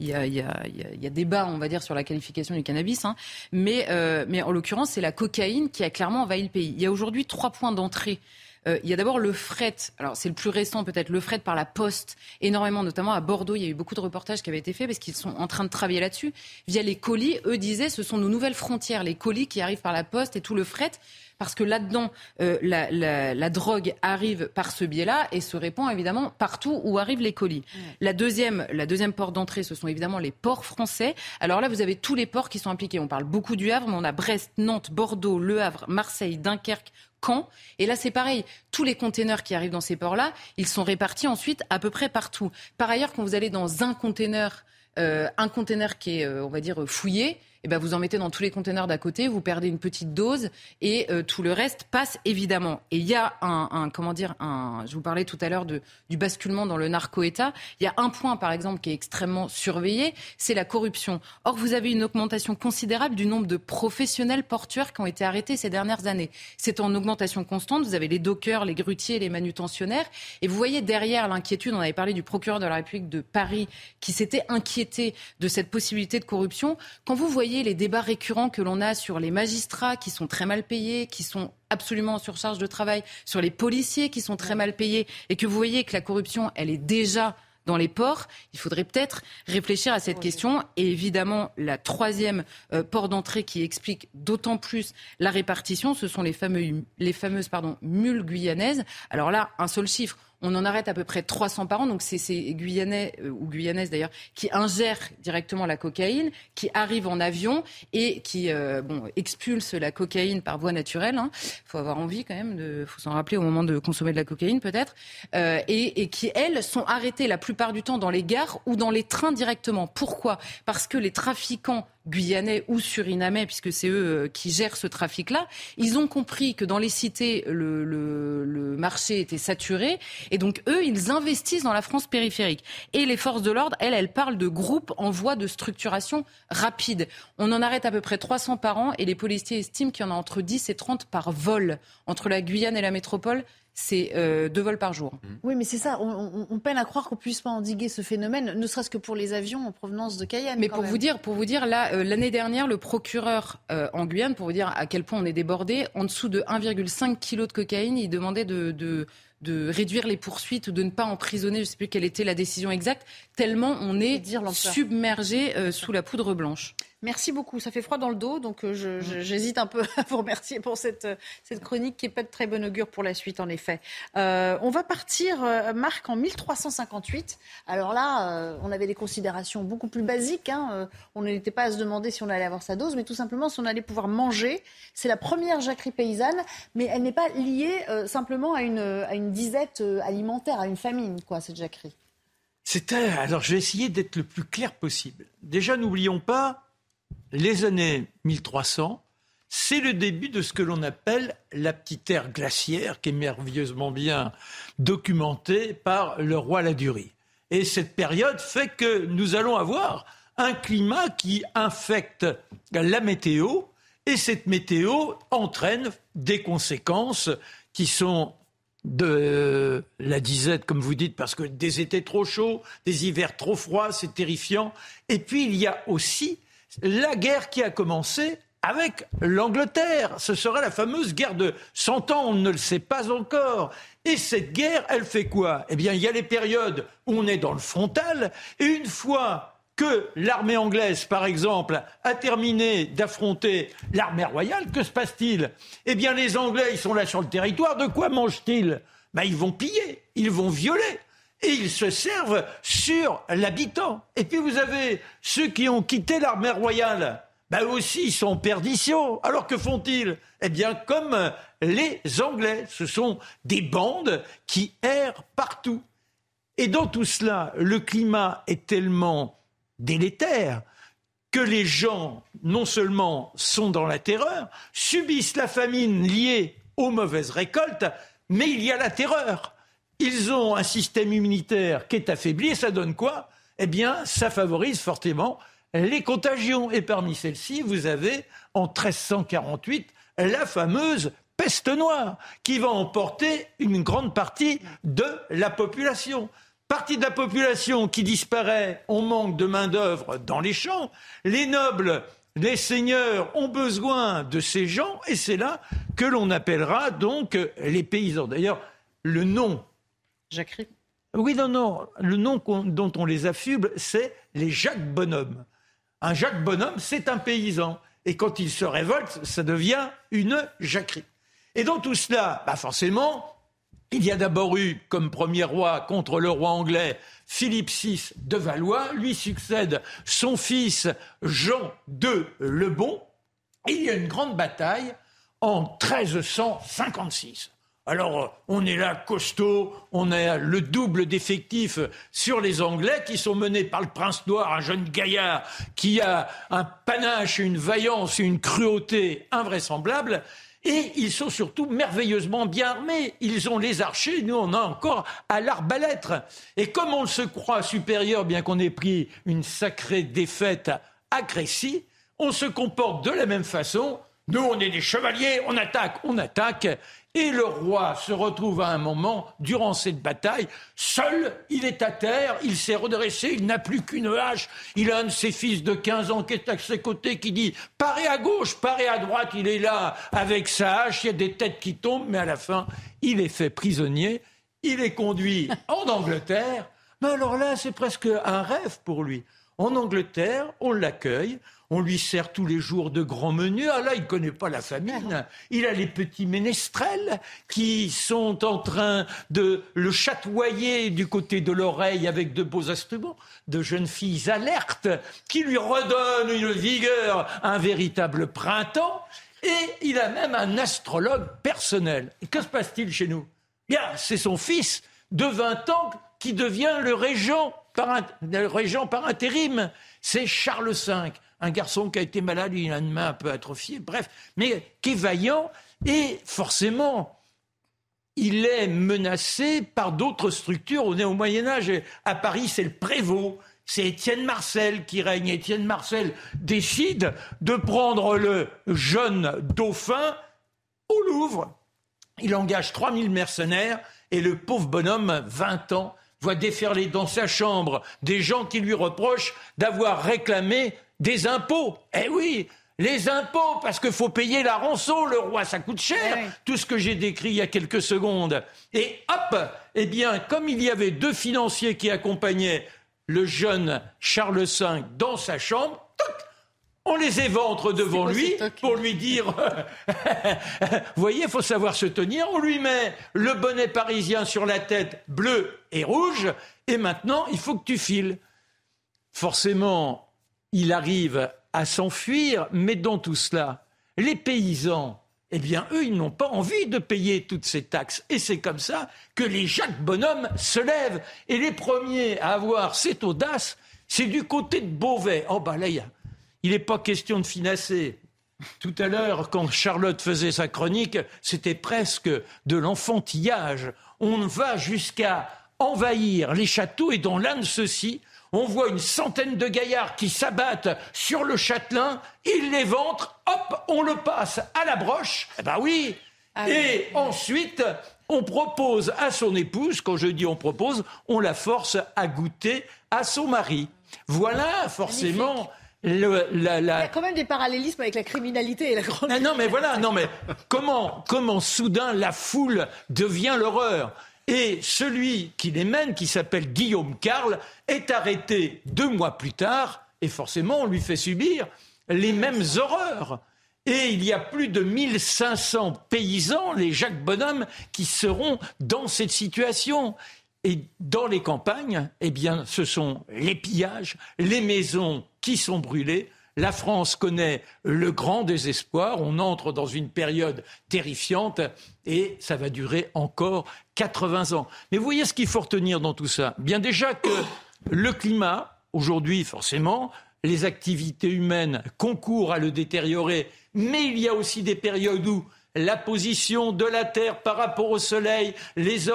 il y, a, y, a, y, a, débat, on va dire, sur la qualification du cannabis. Hein. Mais, mais en l'occurrence, c'est la cocaïne qui a clairement envahi le pays. Il y a aujourd'hui trois points d'entrée euh, il y a d'abord le fret. Alors c'est le plus récent peut-être, le fret par la poste, énormément, notamment à Bordeaux. Il y a eu beaucoup de reportages qui avaient été faits parce qu'ils sont en train de travailler là-dessus. Via les colis, eux disaient, ce sont nos nouvelles frontières, les colis qui arrivent par la poste et tout le fret parce que là-dedans, euh, la, drogue arrive par ce biais-là et se répand évidemment partout où arrivent les colis. La, deuxième, la deuxième porte d'entrée, ce sont évidemment les ports français. Alors là, vous avez tous les ports qui sont impliqués. On parle beaucoup du Havre, mais on a Brest, Nantes, Bordeaux, Le Havre, Marseille, Dunkerque, quand. Et là, c'est pareil. Tous les containers qui arrivent dans ces ports-là, ils sont répartis ensuite à peu près partout. Par ailleurs, quand vous allez dans un container, euh, un container qui est, euh, on va dire, fouillé, eh ben vous en mettez dans tous les conteneurs d'à côté, vous perdez une petite dose et euh, tout le reste passe évidemment. Et il y a un, comment dire, un, je vous parlais tout à l'heure du basculement dans le narco-État. Il y a un point par exemple qui est extrêmement surveillé, c'est la corruption. Or vous avez une augmentation considérable du nombre de professionnels portuaires qui ont été arrêtés ces dernières années. C'est en augmentation constante. Vous avez les dockers, les grutiers, les manutentionnaires, et vous voyez derrière l'inquiétude. On avait parlé du procureur de la République de Paris qui s'était inquiété de cette possibilité de corruption. Quand vous voyez les débats récurrents que l'on a sur les magistrats qui sont très mal payés, qui sont absolument en surcharge de travail, sur les policiers qui sont très mal payés, et que vous voyez que la corruption, elle est déjà dans les ports, il faudrait peut-être réfléchir à cette question. Et évidemment, la troisième euh, port d'entrée qui explique d'autant plus la répartition, ce sont les, fameux, les fameuses pardon, mules guyanaises. Alors là, un seul chiffre. On en arrête à peu près 300 par an. Donc c'est ces Guyanais, euh, ou Guyanaises d'ailleurs, qui ingèrent directement la cocaïne, qui arrivent en avion et qui euh, bon, expulsent la cocaïne par voie naturelle. Il hein. faut avoir envie quand même, il faut s'en rappeler au moment de consommer de la cocaïne peut-être. Euh, et, et, qui, elles, sont arrêtées la plupart du temps dans les gares ou dans les trains directement. Pourquoi? Parce que les trafiquants guyanais ou surinamais, puisque c'est eux qui gèrent ce trafic-là, ils ont compris que dans les cités, le, le, le marché était saturé et donc, eux, ils investissent dans la France périphérique. Et les forces de l'ordre, elles, elles parlent de groupes en voie de structuration rapide. On en arrête à peu près 300 par an et les policiers estiment qu'il y en a entre 10 et 30 par vol. Entre la Guyane et la métropole, c'est euh, deux vols par jour. Mmh. Oui, mais c'est ça. On, peine à croire qu'on puisse pas endiguer ce phénomène, ne serait-ce que pour les avions en provenance de Cayenne. Mais pour vous dire, pour vous dire, là, euh, l'année dernière, le procureur euh, en Guyane, pour vous dire à quel point on est débordé, en dessous de 1,5 kg de cocaïne, il demandait de de réduire les poursuites ou de ne pas emprisonner, je ne sais plus quelle était la décision exacte, tellement on est submergé euh, sous la poudre blanche. Merci beaucoup. Ça fait froid dans le dos, donc euh, j'hésite un peu à vous remercier pour cette, cette chronique qui n'est pas de très bon augure pour la suite, en effet. Euh, on va partir, Marc, en 1358. Alors là, on avait des considérations beaucoup plus basiques. Hein. On n'était pas à se demander si on allait avoir sa dose, mais tout simplement si on allait pouvoir manger. C'est la première jacquerie paysanne, mais elle n'est pas liée simplement à une, à une disette alimentaire, à une famine, quoi, cette jacquerie. C'était. Alors, je vais essayer d'être le plus clair possible. Déjà, n'oublions pas, les années 1300, c'est le début de ce que l'on appelle la petite ère glaciaire, qui est merveilleusement bien documentée par le roi Ladurie. Et cette période fait que nous allons avoir un climat qui infecte la météo et cette météo entraîne des conséquences qui sont de la disette, comme vous dites, parce que des étés trop chauds, des hivers trop froids, c'est terrifiant. Et puis il y a aussi la guerre qui a commencé avec l'Angleterre. Ce sera la fameuse guerre de 100 ans, on ne le sait pas encore. Et cette guerre, elle fait quoi? Eh bien, il y a les périodes où on est dans le frontal, et une fois que l'armée anglaise, par exemple, a terminé d'affronter l'armée royale, que se passe-t-il? Eh bien, les Anglais, ils sont là sur le territoire, de quoi mangent-ils? Ben, Ils vont piller, ils vont violer. Et ils se servent sur l'habitant. Et puis vous avez ceux qui ont quitté l'armée royale. Ben aussi, ils sont en perdition. Alors que font-ils? Eh bien, comme les Anglais, ce sont des bandes qui errent partout. Et dans tout cela, le climat est tellement délétère que les gens, non seulement sont dans la terreur, subissent la famine liée aux mauvaises récoltes, mais il y a la terreur. Ils ont un système immunitaire qui est affaibli et ça donne quoi? Eh bien, ça favorise fortement les contagions. Et parmi celles-ci, vous avez en 1348 la fameuse peste noire qui va emporter une grande partie de la population partie de la population qui disparaît, on manque de main-d'œuvre dans les champs. Les nobles, les seigneurs ont besoin de ces gens et c'est là que l'on appellera donc les paysans. D'ailleurs, le nom. Jacques Oui, non, non. Le nom dont on les affuble, c'est les Jacques Bonhomme. Un Jacques Bonhomme, c'est un paysan. Et quand il se révolte, ça devient une jacquerie. Et dans tout cela, bah forcément, il y a d'abord eu comme premier roi contre le roi anglais Philippe VI de Valois, lui succède son fils Jean II le Bon, et il y a une grande bataille en 1356. Alors, on est là costaud, on a le double d'effectifs sur les Anglais qui sont menés par le prince noir, un jeune gaillard qui a un panache, une vaillance, une cruauté invraisemblables. Et ils sont surtout merveilleusement bien armés. Ils ont les archers, nous on a encore à l'arbalète. Et comme on se croit supérieur, bien qu'on ait pris une sacrée défaite à Crécy, on se comporte de la même façon. Nous, on est des chevaliers, on attaque, on attaque. Et le roi se retrouve à un moment, durant cette bataille, seul, il est à terre, il s'est redressé, il n'a plus qu'une hache, il a un de ses fils de 15 ans qui est à ses côtés, qui dit « parez à gauche, parez à droite », il est là avec sa hache, il y a des têtes qui tombent, mais à la fin, il est fait prisonnier, il est conduit en Angleterre, mais alors là, c'est presque un rêve pour lui. En Angleterre, on l'accueille, on lui sert tous les jours de grands menus. Ah là, il ne connaît pas la famine. Il a les petits ménestrels qui sont en train de le chatoyer du côté de l'oreille avec de beaux instruments, de jeunes filles alertes qui lui redonnent une vigueur, un véritable printemps. Et il a même un astrologue personnel. Et que se passe-t-il chez nous? Bien, c'est son fils de 20 ans qui devient le régent par, le régent par intérim. C'est Charles V un garçon qui a été malade, il a une main un peu atrophiée, bref, mais qui est vaillant et forcément, il est menacé par d'autres structures. On est au Moyen Âge. À Paris, c'est le prévôt. C'est Étienne Marcel qui règne. Étienne Marcel décide de prendre le jeune dauphin au Louvre. Il engage 3000 mercenaires et le pauvre bonhomme, 20 ans, voit déferler dans sa chambre des gens qui lui reprochent d'avoir réclamé des impôts. Eh oui, les impôts, parce qu'il faut payer la rançon, le roi, ça coûte cher. Tout ce que j'ai décrit il y a quelques secondes. Et hop, eh bien, comme il y avait deux financiers qui accompagnaient le jeune Charles V dans sa chambre, on les éventre devant lui pour lui dire, vous voyez, il faut savoir se tenir. On lui met le bonnet parisien sur la tête, bleu et rouge, et maintenant, il faut que tu files. Forcément, il arrive à s'enfuir, mais dans tout cela, les paysans, eh bien, eux, ils n'ont pas envie de payer toutes ces taxes. Et c'est comme ça que les Jacques Bonhomme se lèvent. Et les premiers à avoir cette audace, c'est du côté de Beauvais. Oh, bah là, il n'est pas question de financer. Tout à l'heure, quand Charlotte faisait sa chronique, c'était presque de l'enfantillage. On va jusqu'à envahir les châteaux et dans l'un de ceux-ci, On voit une centaine de gaillards qui s'abattent sur le châtelain, ils les ventrent, hop, on le passe à la broche. Eh ben oui. Ah Et ensuite, on propose à son épouse, quand je dis on propose, on la force à goûter à son mari. Voilà forcément le- la- Il y a quand même des parallélismes avec la criminalité et la grande. ah non, mais voilà, non, mais comment, comment soudain la foule devient l'horreur? Et celui qui les mène, qui s'appelle Guillaume Carle, est arrêté deux mois plus tard, et forcément, on lui fait subir les mêmes horreurs. Et il y a plus de 1500 paysans, les Jacques Bonhomme, qui seront dans cette situation. Et dans les campagnes, eh bien, ce sont les pillages, les maisons qui sont brûlées. La France connaît le grand désespoir. On entre dans une période terrifiante et ça va durer encore 80 ans. Mais voyez ce qu'il faut retenir dans tout ça? Bien déjà que le climat, aujourd'hui, forcément, les activités humaines concourent à le détériorer, mais il y a aussi des périodes où la position de la Terre par rapport au Soleil, les,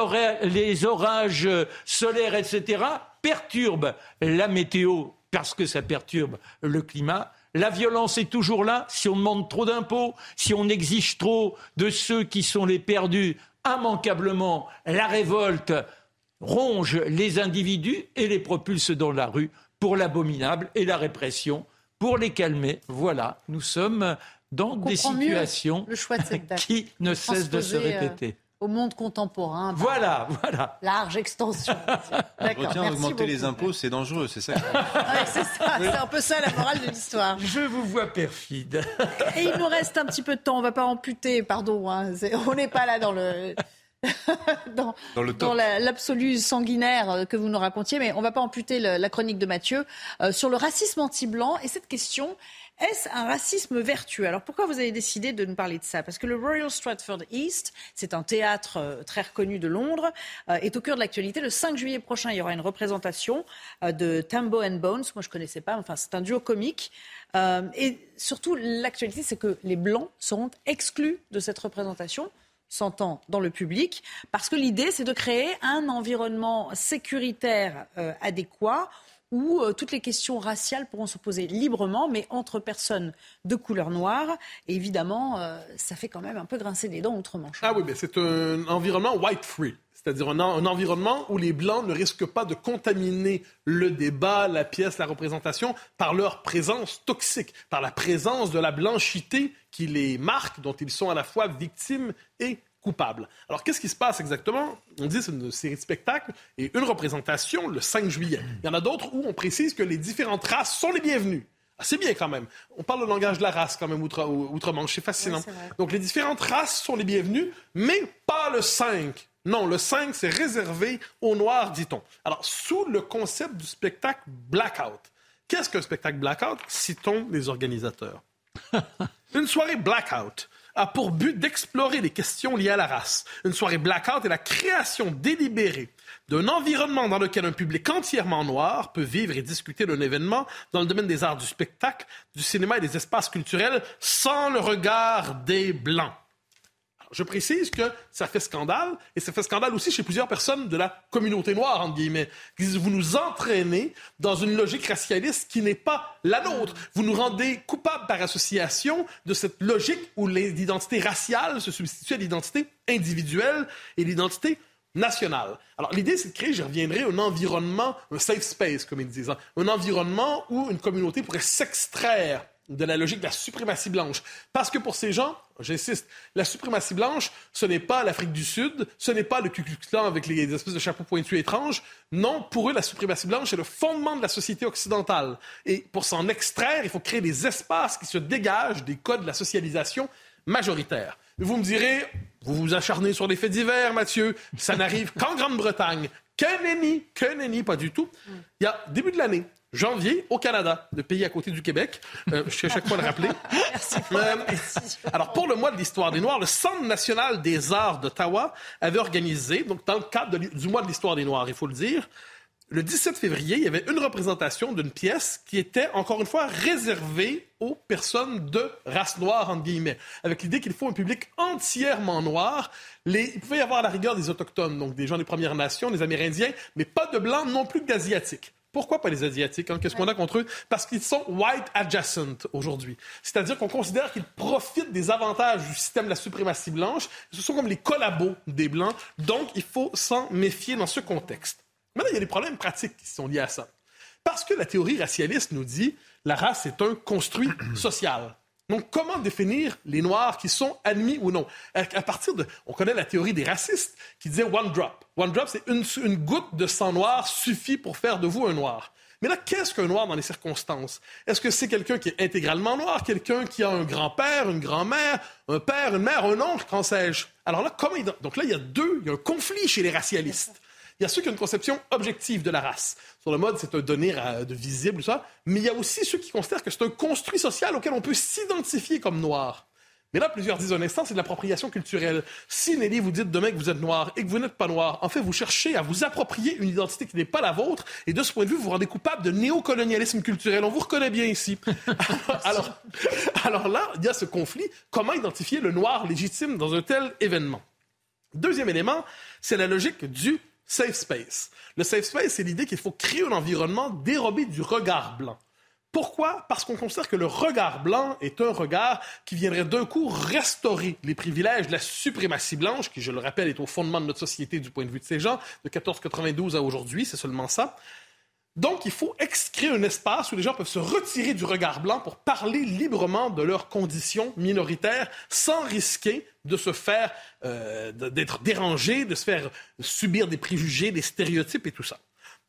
les orages solaires, etc., perturbent la météo parce que ça perturbe le climat. La violence est toujours là. Si on demande trop d'impôts, si on exige trop de ceux qui sont les perdus, immanquablement, la révolte ronge les individus et les propulse dans la rue pour l'abominable et la répression. Pour les calmer, voilà, nous sommes dans On des situations le choix de cette date. qui ne cessent de se euh, répéter. Au monde contemporain. Voilà, voilà. Large extension. D'accord. Retiens, merci augmenter les impôts, c'est dangereux, c'est ça. Ouais, c'est ça, c'est un peu ça la morale de l'histoire. Je vous vois perfide. Et il nous reste un petit peu de temps, on va pas amputer, pardon, hein, c'est- on n'est pas là dans le... dans, Dans le top. dans la- l'absolu sanguinaire euh, que vous nous racontiez, mais on va pas amputer le- la chronique de Mathieu euh, sur le racisme anti-blanc et cette question. Est-ce un racisme vertueux? Alors pourquoi vous avez décidé de nous parler de ça? Parce que le Royal Stratford East, c'est un théâtre euh, très reconnu de Londres, euh, est au cœur de l'actualité. Le 5 juillet prochain, il y aura une représentation euh, de Tambo and Bones. Moi, je connaissais pas. Enfin, c'est un duo comique. Et surtout, l'actualité, c'est que les Blancs seront exclus de cette représentation s'entend dans le public, parce que l'idée, c'est de créer un environnement sécuritaire adéquat où euh, toutes les questions raciales pourront se poser librement, mais entre personnes de couleur noire. Et évidemment, euh, ça fait quand même un peu grincer des dents outre-Manche. Ah oui, mais c'est un environnement white-free. C'est-à-dire un, un environnement où les Blancs ne risquent pas de contaminer le débat, la pièce, la représentation par leur présence toxique, par la présence de la blanchité qui les marque, dont ils sont à la fois victimes et Alors, qu'est-ce qui se passe exactement? On dit que c'est une série de spectacles et une représentation le 5 juillet. Il y en a d'autres où on précise que les différentes races sont les bienvenues. Ah, c'est bien quand même. On parle le langage de la race quand même outre, outre-Manche. C'est fascinant. Donc les différentes races sont les bienvenues, mais pas le 5. Non, le 5, c'est réservé aux Noirs, dit-on. Alors, sous le concept du spectacle Blackout. Qu'est-ce qu'un spectacle Blackout? Citons les organisateurs. Une soirée Blackout a pour but d'explorer les questions liées à la race. Une soirée Blackout est la création délibérée d'un environnement dans lequel un public entièrement noir peut vivre et discuter d'un événement dans le domaine des arts du spectacle, du cinéma et des espaces culturels sans le regard des Blancs. Je précise que ça fait scandale, et ça fait scandale aussi chez plusieurs personnes de la communauté noire, entre guillemets, qui disent vous nous entraînez dans une logique racialiste qui n'est pas la nôtre. Vous nous rendez coupables par association de cette logique où l'identité raciale se substitue à l'identité individuelle et l'identité nationale. Alors l'idée, c'est de créer, j'y reviendrai, un environnement, un safe space, comme ils disent, hein, un environnement où une communauté pourrait s'extraire de la logique de la suprématie blanche. Parce que pour ces gens, j'insiste, la suprématie blanche, ce n'est pas l'Afrique du Sud, ce n'est pas le Ku Klux avec les espèces de chapeaux pointus étranges. Non, pour eux, la suprématie blanche est le fondement de la société occidentale. Et pour s'en extraire, il faut créer des espaces qui se dégagent des codes de la socialisation majoritaire. Vous me direz, vous vous acharnez sur les faits divers, Mathieu. Ça n'arrive qu'en Grande-Bretagne. Que nenni, que nenni, pas du tout. Il y a début de l'année, janvier, au Canada, le pays à côté du Québec. Euh, je suis à chaque fois le rappeler. Euh, alors, pour le mois de l'histoire des Noirs, le Centre national des arts d'Ottawa avait organisé, donc dans le cadre de du mois de l'histoire des Noirs, il faut le dire, le 17 février, il y avait une représentation d'une pièce qui était, encore une fois, réservée aux personnes de race noire, entre guillemets, avec l'idée qu'il faut un public entièrement noir. Les... Il pouvait y avoir à la rigueur des Autochtones, donc des gens des Premières Nations, des Amérindiens, mais pas de Blancs non plus que d'Asiatiques. Pourquoi pas les Asiatiques hein? Qu'est-ce qu'on a contre eux? Parce qu'ils sont white adjacent aujourd'hui. C'est-à-dire qu'on considère qu'ils profitent des avantages du système de la suprématie blanche. Ce sont comme les collabos des Blancs. Donc, il faut s'en méfier dans ce contexte. Maintenant, il y a des problèmes pratiques qui sont liés à ça. Parce que la théorie racialiste nous dit la race est un construit social. Donc, comment définir les Noirs qui sont admis ou non? À, partir de... On connaît la théorie des racistes qui disait one drop. One drop, c'est une, une goutte de sang noir suffit pour faire de vous un Noir. Mais là, qu'est-ce qu'un noir dans les circonstances? Est-ce que c'est quelqu'un qui est intégralement noir, quelqu'un qui a un grand-père, une grand-mère, un père, une mère, un oncle, qu'en sais-je? Alors là, comment... Donc là, il y a deux, il y a un conflit chez les racialistes. Il y a ceux qui ont une conception objective de la race. Sur le mode, c'est un donné de visible, ça. Mais il y a aussi ceux qui considèrent que c'est un construit social auquel on peut s'identifier comme noir. Mais là, plusieurs disent un instant, c'est de l'appropriation culturelle. Si, Nelly, vous dites demain que vous êtes noir et que vous n'êtes pas noir, en fait, vous cherchez à vous approprier une identité qui n'est pas la vôtre, et de ce point de vue, vous vous rendez coupable de néocolonialisme culturel. On vous reconnaît bien ici. alors, alors là, il y a ce conflit. Comment identifier le noir légitime dans un tel événement? Deuxième élément, c'est la logique du safe space. Le safe space, c'est l'idée qu'il faut créer un environnement dérobé du regard blanc. Pourquoi? Parce qu'on considère que le regard blanc est un regard qui viendrait d'un coup restaurer les privilèges de la suprématie blanche, qui, je le rappelle, est au fondement de notre société du point de vue de ces gens, de 1492 à aujourd'hui, c'est seulement ça. Donc, il faut créer un espace où les gens peuvent se retirer du regard blanc pour parler librement de leurs conditions minoritaires sans risquer de se faire, euh, d'être dérangé, de se faire subir des préjugés, des stéréotypes et tout ça.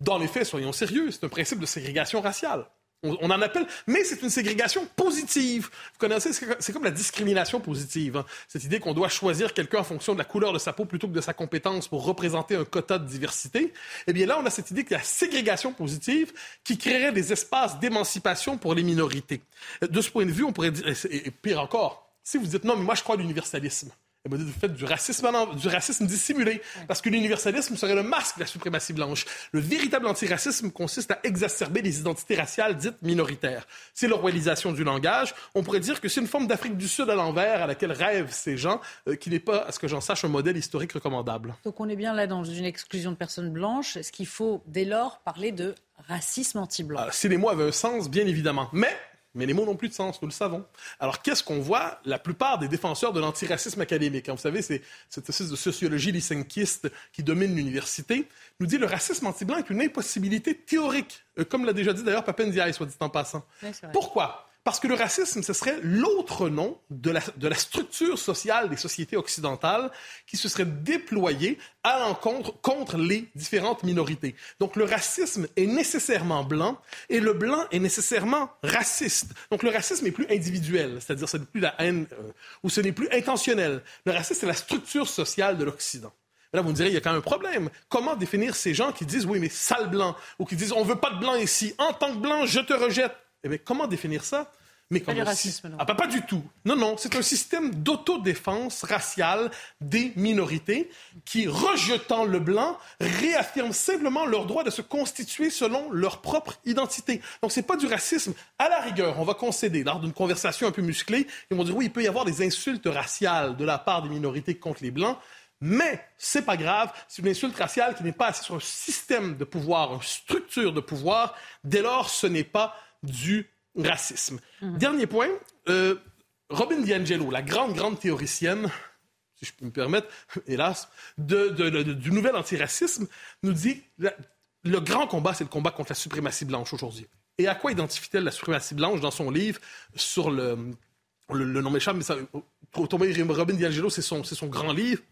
Dans les faits, soyons sérieux, c'est un principe de ségrégation raciale. On, en appelle, mais c'est une ségrégation positive. Vous connaissez, c'est comme la discrimination positive. Hein. Cette idée qu'on doit choisir quelqu'un en fonction de la couleur de sa peau plutôt que de sa compétence pour représenter un quota de diversité. Eh bien là, on a cette idée a la ségrégation positive qui créerait des espaces d'émancipation pour les minorités. De ce point de vue, on pourrait dire, et pire encore, si vous dites non, mais moi je crois à l'universalisme. Elle m'a dit, vous faites du racisme, du racisme dissimulé, parce que l'universalisme serait le masque de la suprématie blanche. Le véritable antiracisme consiste à exacerber les identités raciales dites minoritaires. C'est l'orwellisation du langage. On pourrait dire que c'est une forme d'Afrique du Sud à l'envers à laquelle rêvent ces gens, euh, qui n'est pas, à ce que j'en sache, un modèle historique recommandable. Donc on est bien là dans une exclusion de personnes blanches. Est-ce qu'il faut dès lors parler de racisme anti-blanc? Ah, Si les mots avaient un sens, bien évidemment. Mais mais les mots n'ont plus de sens, nous le savons. Alors, qu'est-ce qu'on voit? La plupart des défenseurs de l'antiracisme académique, hein, vous savez, c'est cette espèce de sociologie lysenkiste qui domine l'université, nous dit le racisme anti-blanc est une impossibilité théorique, euh, comme l'a déjà dit d'ailleurs Papendiaï, soit dit en passant. Pourquoi? Parce que le racisme, ce serait l'autre nom de la, structure sociale des sociétés occidentales qui se serait déployée à l'encontre contre les différentes minorités. Donc le racisme est nécessairement blanc et le blanc est nécessairement raciste. Donc le racisme est plus individuel, c'est-à-dire ce n'est plus la haine euh, ou ce n'est plus intentionnel. Le racisme, c'est la structure sociale de l'Occident. Là, vous me direz, il y a quand même un problème. Comment définir ces gens qui disent, oui, mais sale blanc, ou qui disent, on veut pas de blanc ici, en tant que blanc, je te rejette? Eh bien, comment définir ça? Mais comme racisme, non. Ah, pas, du tout. Non, non, c'est un système d'autodéfense raciale des minorités qui, rejetant le blanc, réaffirme simplement leur droit de se constituer selon leur propre identité. Donc, c'est pas du racisme. À la rigueur, on va concéder, lors d'une conversation un peu musclée, ils vont dire, oui, il peut y avoir des insultes raciales de la part des minorités contre les blancs, mais c'est pas grave, c'est une insulte raciale qui n'est pas assise sur un système de pouvoir, une structure de pouvoir. Dès lors, ce n'est pas du racisme. Mhm. Dernier point, euh, Robin DiAngelo, la grande, grande théoricienne, si je peux me permettre, hélas, du nouvel antiracisme, nous dit le, le grand combat, c'est le combat contre la suprématie blanche aujourd'hui. Et à quoi identifie-t-elle la suprématie blanche dans son livre sur le, le, nom m'échappe, mais ça, Robin DiAngelo, c'est son, son grand livre.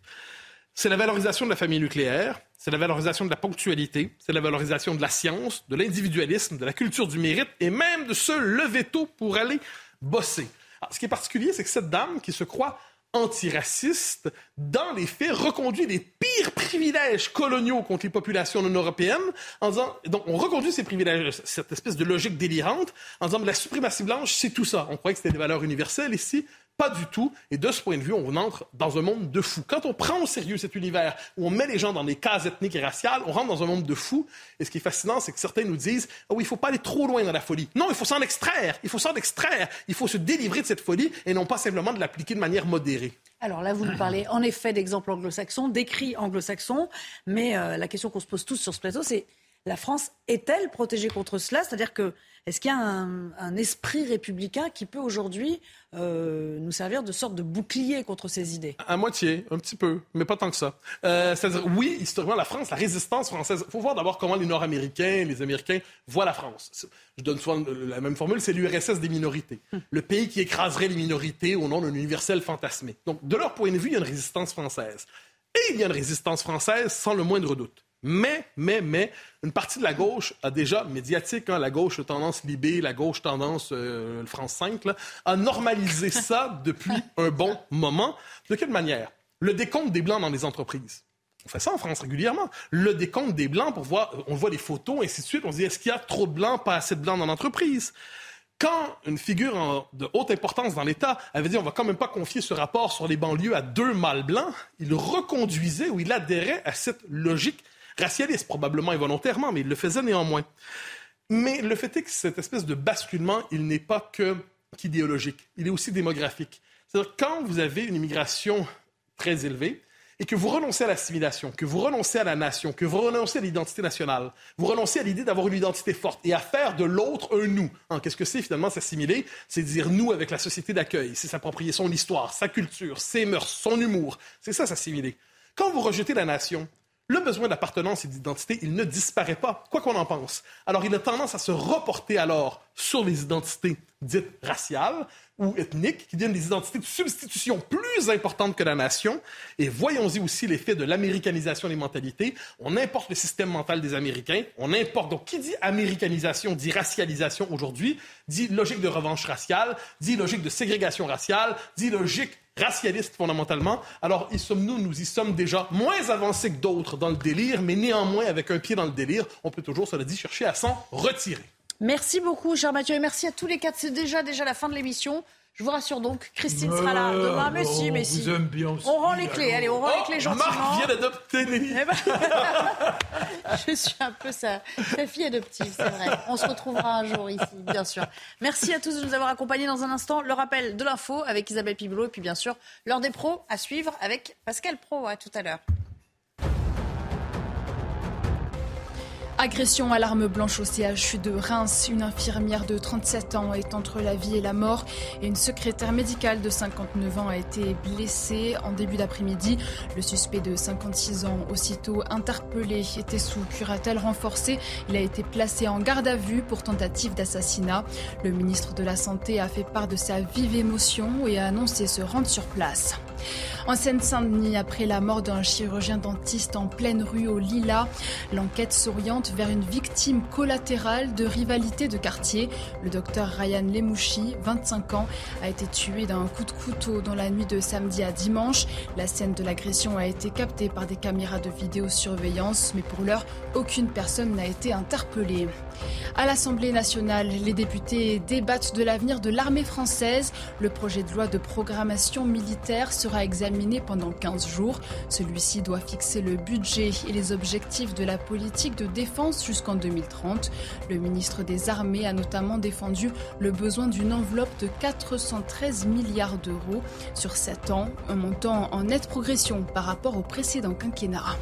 C'est la valorisation de la famille nucléaire, c'est la valorisation de la ponctualité, c'est la valorisation de la science, de l'individualisme, de la culture du mérite et même de se lever tôt pour aller bosser. ce qui est particulier, c'est que cette dame qui se croit antiraciste, dans les faits, reconduit les pires privilèges coloniaux contre les populations non européennes, en disant, donc on reconduit ces privilèges, cette espèce de logique délirante, en disant, la suprématie blanche, c'est tout ça. On croyait que c'était des valeurs universelles ici. Pas du tout. Et de ce point de vue, on entre dans un monde de fous. Quand on prend au sérieux cet univers où on met les gens dans des cases ethniques et raciales, on rentre dans un monde de fous. Et ce qui est fascinant, c'est que certains nous disent oh oui, il faut pas aller trop loin dans la folie. Non, il faut s'en extraire. Il faut s'en extraire. Il faut se délivrer de cette folie et non pas simplement de l'appliquer de manière modérée. Alors là, vous nous parlez en effet d'exemples anglo-saxons, d'écrits anglo-saxons, mais euh, la question qu'on se pose tous sur ce plateau, c'est la France est-elle protégée contre cela? C'est-à-dire que est-ce qu'il y a un, esprit républicain qui peut aujourd'hui euh, nous servir de sorte de bouclier contre ces idées? À moitié, un petit peu, mais pas tant que ça. Euh, c'est-à-dire, oui, historiquement, la France, la résistance française. Il faut voir d'abord comment les Nord-Américains, les Américains voient la France. Je donne souvent la même formule, c'est l'URSS des minorités. Hum. Le pays qui écraserait les minorités au nom d'un universel fantasmé. Donc, de leur point de vue, il y a une résistance française. Et il y a une résistance française sans le moindre doute. Mais, mais, mais, une partie de la gauche a déjà, médiatique, hein, la gauche tendance Libé, la gauche tendance euh, France 5, a normalisé ça depuis un bon moment. De quelle manière? Le décompte des Blancs dans les entreprises. On fait ça en France régulièrement. Le décompte des Blancs pour voir, on voit les photos, et ainsi de suite. On se dit, est-ce qu'il y a trop de Blancs, pas assez de Blancs dans l'entreprise? Quand une figure de haute importance dans l'État avait dit on va quand même pas confier ce rapport sur les banlieues à deux mâles blancs, il reconduisait ou il adhérait à cette logique racialiste, probablement involontairement, mais il le faisait néanmoins. Mais le fait est que cette espèce de basculement, il n'est pas que qu'idéologique, il est aussi démographique. C'est-à-dire quand vous avez une immigration très élevée et que vous renoncez à l'assimilation, que vous renoncez à la nation, que vous renoncez à l'identité nationale, vous renoncez à l'idée d'avoir une identité forte et à faire de l'autre un nous. Qu'est-ce que c'est finalement s'assimiler C'est dire nous avec la société d'accueil, c'est s'approprier son histoire, sa culture, ses mœurs, son humour. C'est ça s'assimiler. Quand vous rejetez la nation, le besoin d'appartenance et d'identité, il ne disparaît pas, quoi qu'on en pense. Alors, il a tendance à se reporter alors sur les identités dites raciales ou ethniques, qui deviennent des identités de substitution plus importantes que la nation. Et voyons-y aussi l'effet de l'américanisation des mentalités. On importe le système mental des Américains. On importe, donc, qui dit américanisation dit racialisation aujourd'hui, dit logique de revanche raciale, dit logique de ségrégation raciale, dit logique racialiste fondamentalement. Alors, y sommes-nous, nous y sommes déjà moins avancés que d'autres dans le délire, mais néanmoins, avec un pied dans le délire, on peut toujours, cela dit, chercher à s'en retirer. Merci beaucoup, cher Mathieu, et merci à tous les quatre. C'est déjà, déjà la fin de l'émission. Je vous rassure donc, Christine sera là demain. Mais si, mais si. on rend les clés. Allez, on rend les clés gentiment. Marc vient d'adopter. Eh ben, je suis un peu sa, fille adoptive, c'est vrai. On se retrouvera un jour ici, bien sûr. Merci à tous de nous avoir accompagnés dans un instant. Le rappel de l'info avec Isabelle Pibelot et puis bien sûr l'heure des pros à suivre avec Pascal Pro. À tout à l'heure. Agression à l'arme blanche au CHU de Reims. Une infirmière de 37 ans est entre la vie et la mort et une secrétaire médicale de 59 ans a été blessée en début d'après-midi. Le suspect de 56 ans, aussitôt interpellé, était sous curatelle renforcée. Il a été placé en garde à vue pour tentative d'assassinat. Le ministre de la Santé a fait part de sa vive émotion et a annoncé se rendre sur place. En Seine-Saint-Denis, après la mort d'un chirurgien dentiste en pleine rue au Lila, l'enquête s'oriente vers une victime collatérale de rivalité de quartier. Le docteur Ryan Lemouchi, 25 ans, a été tué d'un coup de couteau dans la nuit de samedi à dimanche. La scène de l'agression a été captée par des caméras de vidéosurveillance, mais pour l'heure, aucune personne n'a été interpellée. À l'Assemblée nationale, les députés débattent de l'avenir de l'armée française. Le projet de loi de programmation militaire sera examiné pendant 15 jours. Celui-ci doit fixer le budget et les objectifs de la politique de défense jusqu'en 2030. Le ministre des Armées a notamment défendu le besoin d'une enveloppe de 413 milliards d'euros sur 7 ans, un montant en nette progression par rapport au précédent quinquennat.